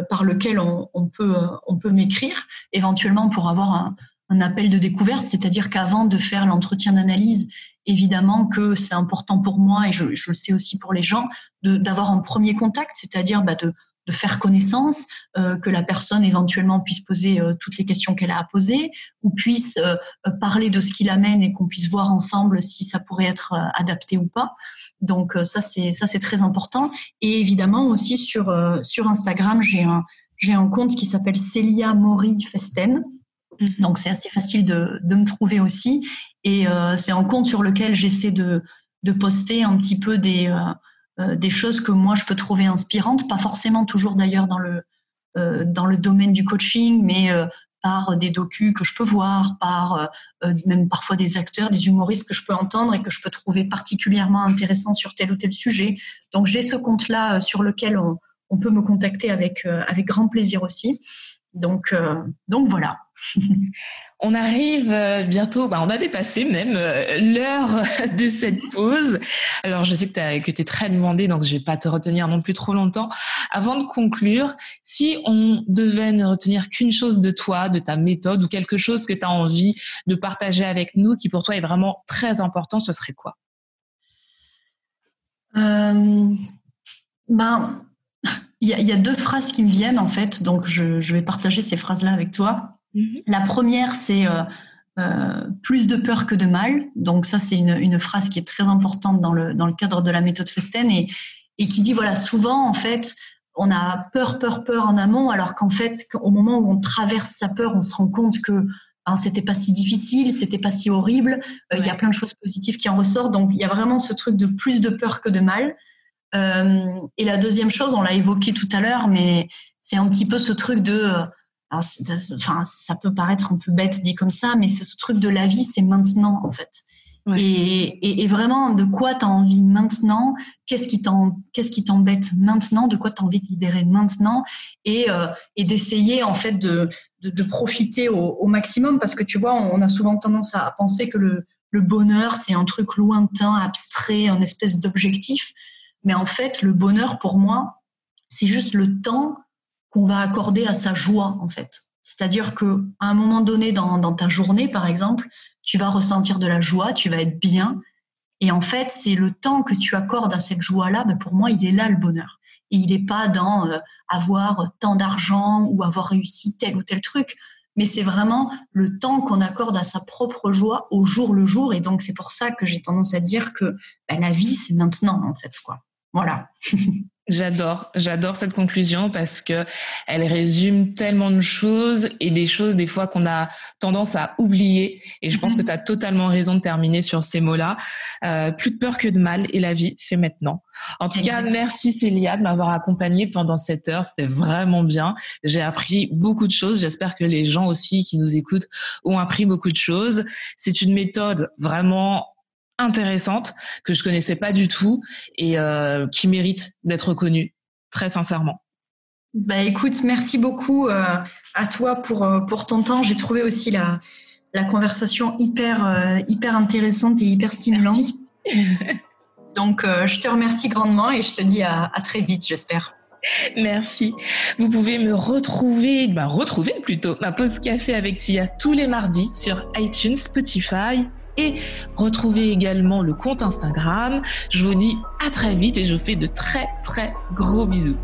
par lequel on, peut, on peut m'écrire, éventuellement pour avoir un, appel de découverte, c'est-à-dire qu'avant de faire l'entretien d'analyse, évidemment que c'est important pour moi et je, le sais aussi pour les gens d'avoir un premier contact, c'est-à-dire bah, de, de faire connaissance, que la personne éventuellement puisse poser toutes les questions qu'elle a à poser, ou puisse parler de ce qui l'amène et qu'on puisse voir ensemble si ça pourrait être adapté ou pas. Donc ça c'est ça c'est très important. Et évidemment aussi sur sur Instagram j'ai un j'ai un compte qui s'appelle Célia Mori Festen. Mhm. Donc c'est assez facile de, de, me trouver aussi. Et euh, c'est un compte sur lequel j'essaie de, de, poster un petit peu des, euh, euh, des choses que moi je peux trouver inspirantes, pas forcément toujours d'ailleurs dans le, dans le domaine du coaching, mais par des docus que je peux voir, par même parfois des acteurs, des humoristes que je peux entendre et que je peux trouver particulièrement intéressants sur tel ou tel sujet. Donc j'ai ce compte-là sur lequel on, peut me contacter avec, euh, avec grand plaisir aussi. Donc, euh, donc voilà. On arrive euh, bientôt, bah on a dépassé même l'heure de cette pause. Alors je sais que tu es très demandé, donc je vais pas te retenir non plus trop longtemps. Avant de conclure, si on devait ne retenir qu'une chose de toi, de ta méthode ou quelque chose que tu as envie de partager avec nous qui pour toi est vraiment très important, ce serait quoi? Ben, il y, a deux phrases qui me viennent en fait, donc je, vais partager ces phrases-là avec toi. Mhm. La première, c'est euh, euh, plus de peur que de mal. Donc ça, c'est une, phrase qui est très importante dans le, dans le cadre de la méthode Festen et, et qui dit, voilà, souvent en fait, on a peur, peur, peur en amont, alors qu'en fait, au moment où on traverse sa peur, on se rend compte que ben, c'était pas si difficile, c'était pas si horrible. Euh, il y a plein de choses positives qui en ressortent. Donc il y a vraiment ce truc de plus de peur que de mal. Euh, et la deuxième chose, on l'a évoqué tout à l'heure, mais c'est un petit peu ce truc de, euh, enfin, ça peut paraître un peu bête dit comme ça, mais ce truc de la vie, c'est maintenant en fait. Et, vraiment, de quoi tu as envie maintenant? Qu'est-ce qui t'embête maintenant? De quoi tu as envie de libérer maintenant? Et, euh, d'essayer en fait de, profiter au, maximum parce que tu vois, on, a souvent tendance à penser que le, le bonheur, c'est un truc lointain, abstrait, un espèce d'objectif. Mais en fait, le bonheur, pour moi, c'est juste le temps qu'on va accorder à sa joie, en fait. C'est-à-dire que à un moment donné dans, ta journée, par exemple, tu vas ressentir de la joie, tu vas être bien. Et en fait, c'est le temps que tu accordes à cette joie-là, mais pour moi, il est là le bonheur. Et il n'est pas dans euh, avoir tant d'argent ou avoir réussi tel ou tel truc, mais c'est vraiment le temps qu'on accorde à sa propre joie au jour le jour. Et donc, c'est pour ça que j'ai tendance à dire que bah, la vie, c'est maintenant, en fait, quoi. Voilà. J'adore, j'adore cette conclusion parce que elle résume tellement de choses et des choses des fois qu'on a tendance à oublier. Et je pense que mhm. tu as totalement raison de terminer sur ces mots-là. Euh, plus de peur que de mal et la vie, c'est maintenant. En tout cas, merci Célia de m'avoir accompagnée pendant cette heure. C'était vraiment bien. J'ai appris beaucoup de choses. J'espère que les gens aussi qui nous écoutent ont appris beaucoup de choses. C'est une méthode vraiment intéressante que je connaissais pas du tout et euh, qui mérite d'être connue, très sincèrement. Bah écoute, merci beaucoup euh, à toi pour, euh, pour ton temps. J'ai trouvé aussi la, la conversation hyper, hyper intéressante et hyper stimulante. Donc je te remercie grandement et je te dis à, à très vite, j'espère. Merci. Vous pouvez me retrouver, bah retrouver plutôt ma pause café avec Tia tous les mardis sur iTunes, Spotify et retrouvez également le compte Instagram. Je vous dis à très vite et je vous fais de très très gros bisous.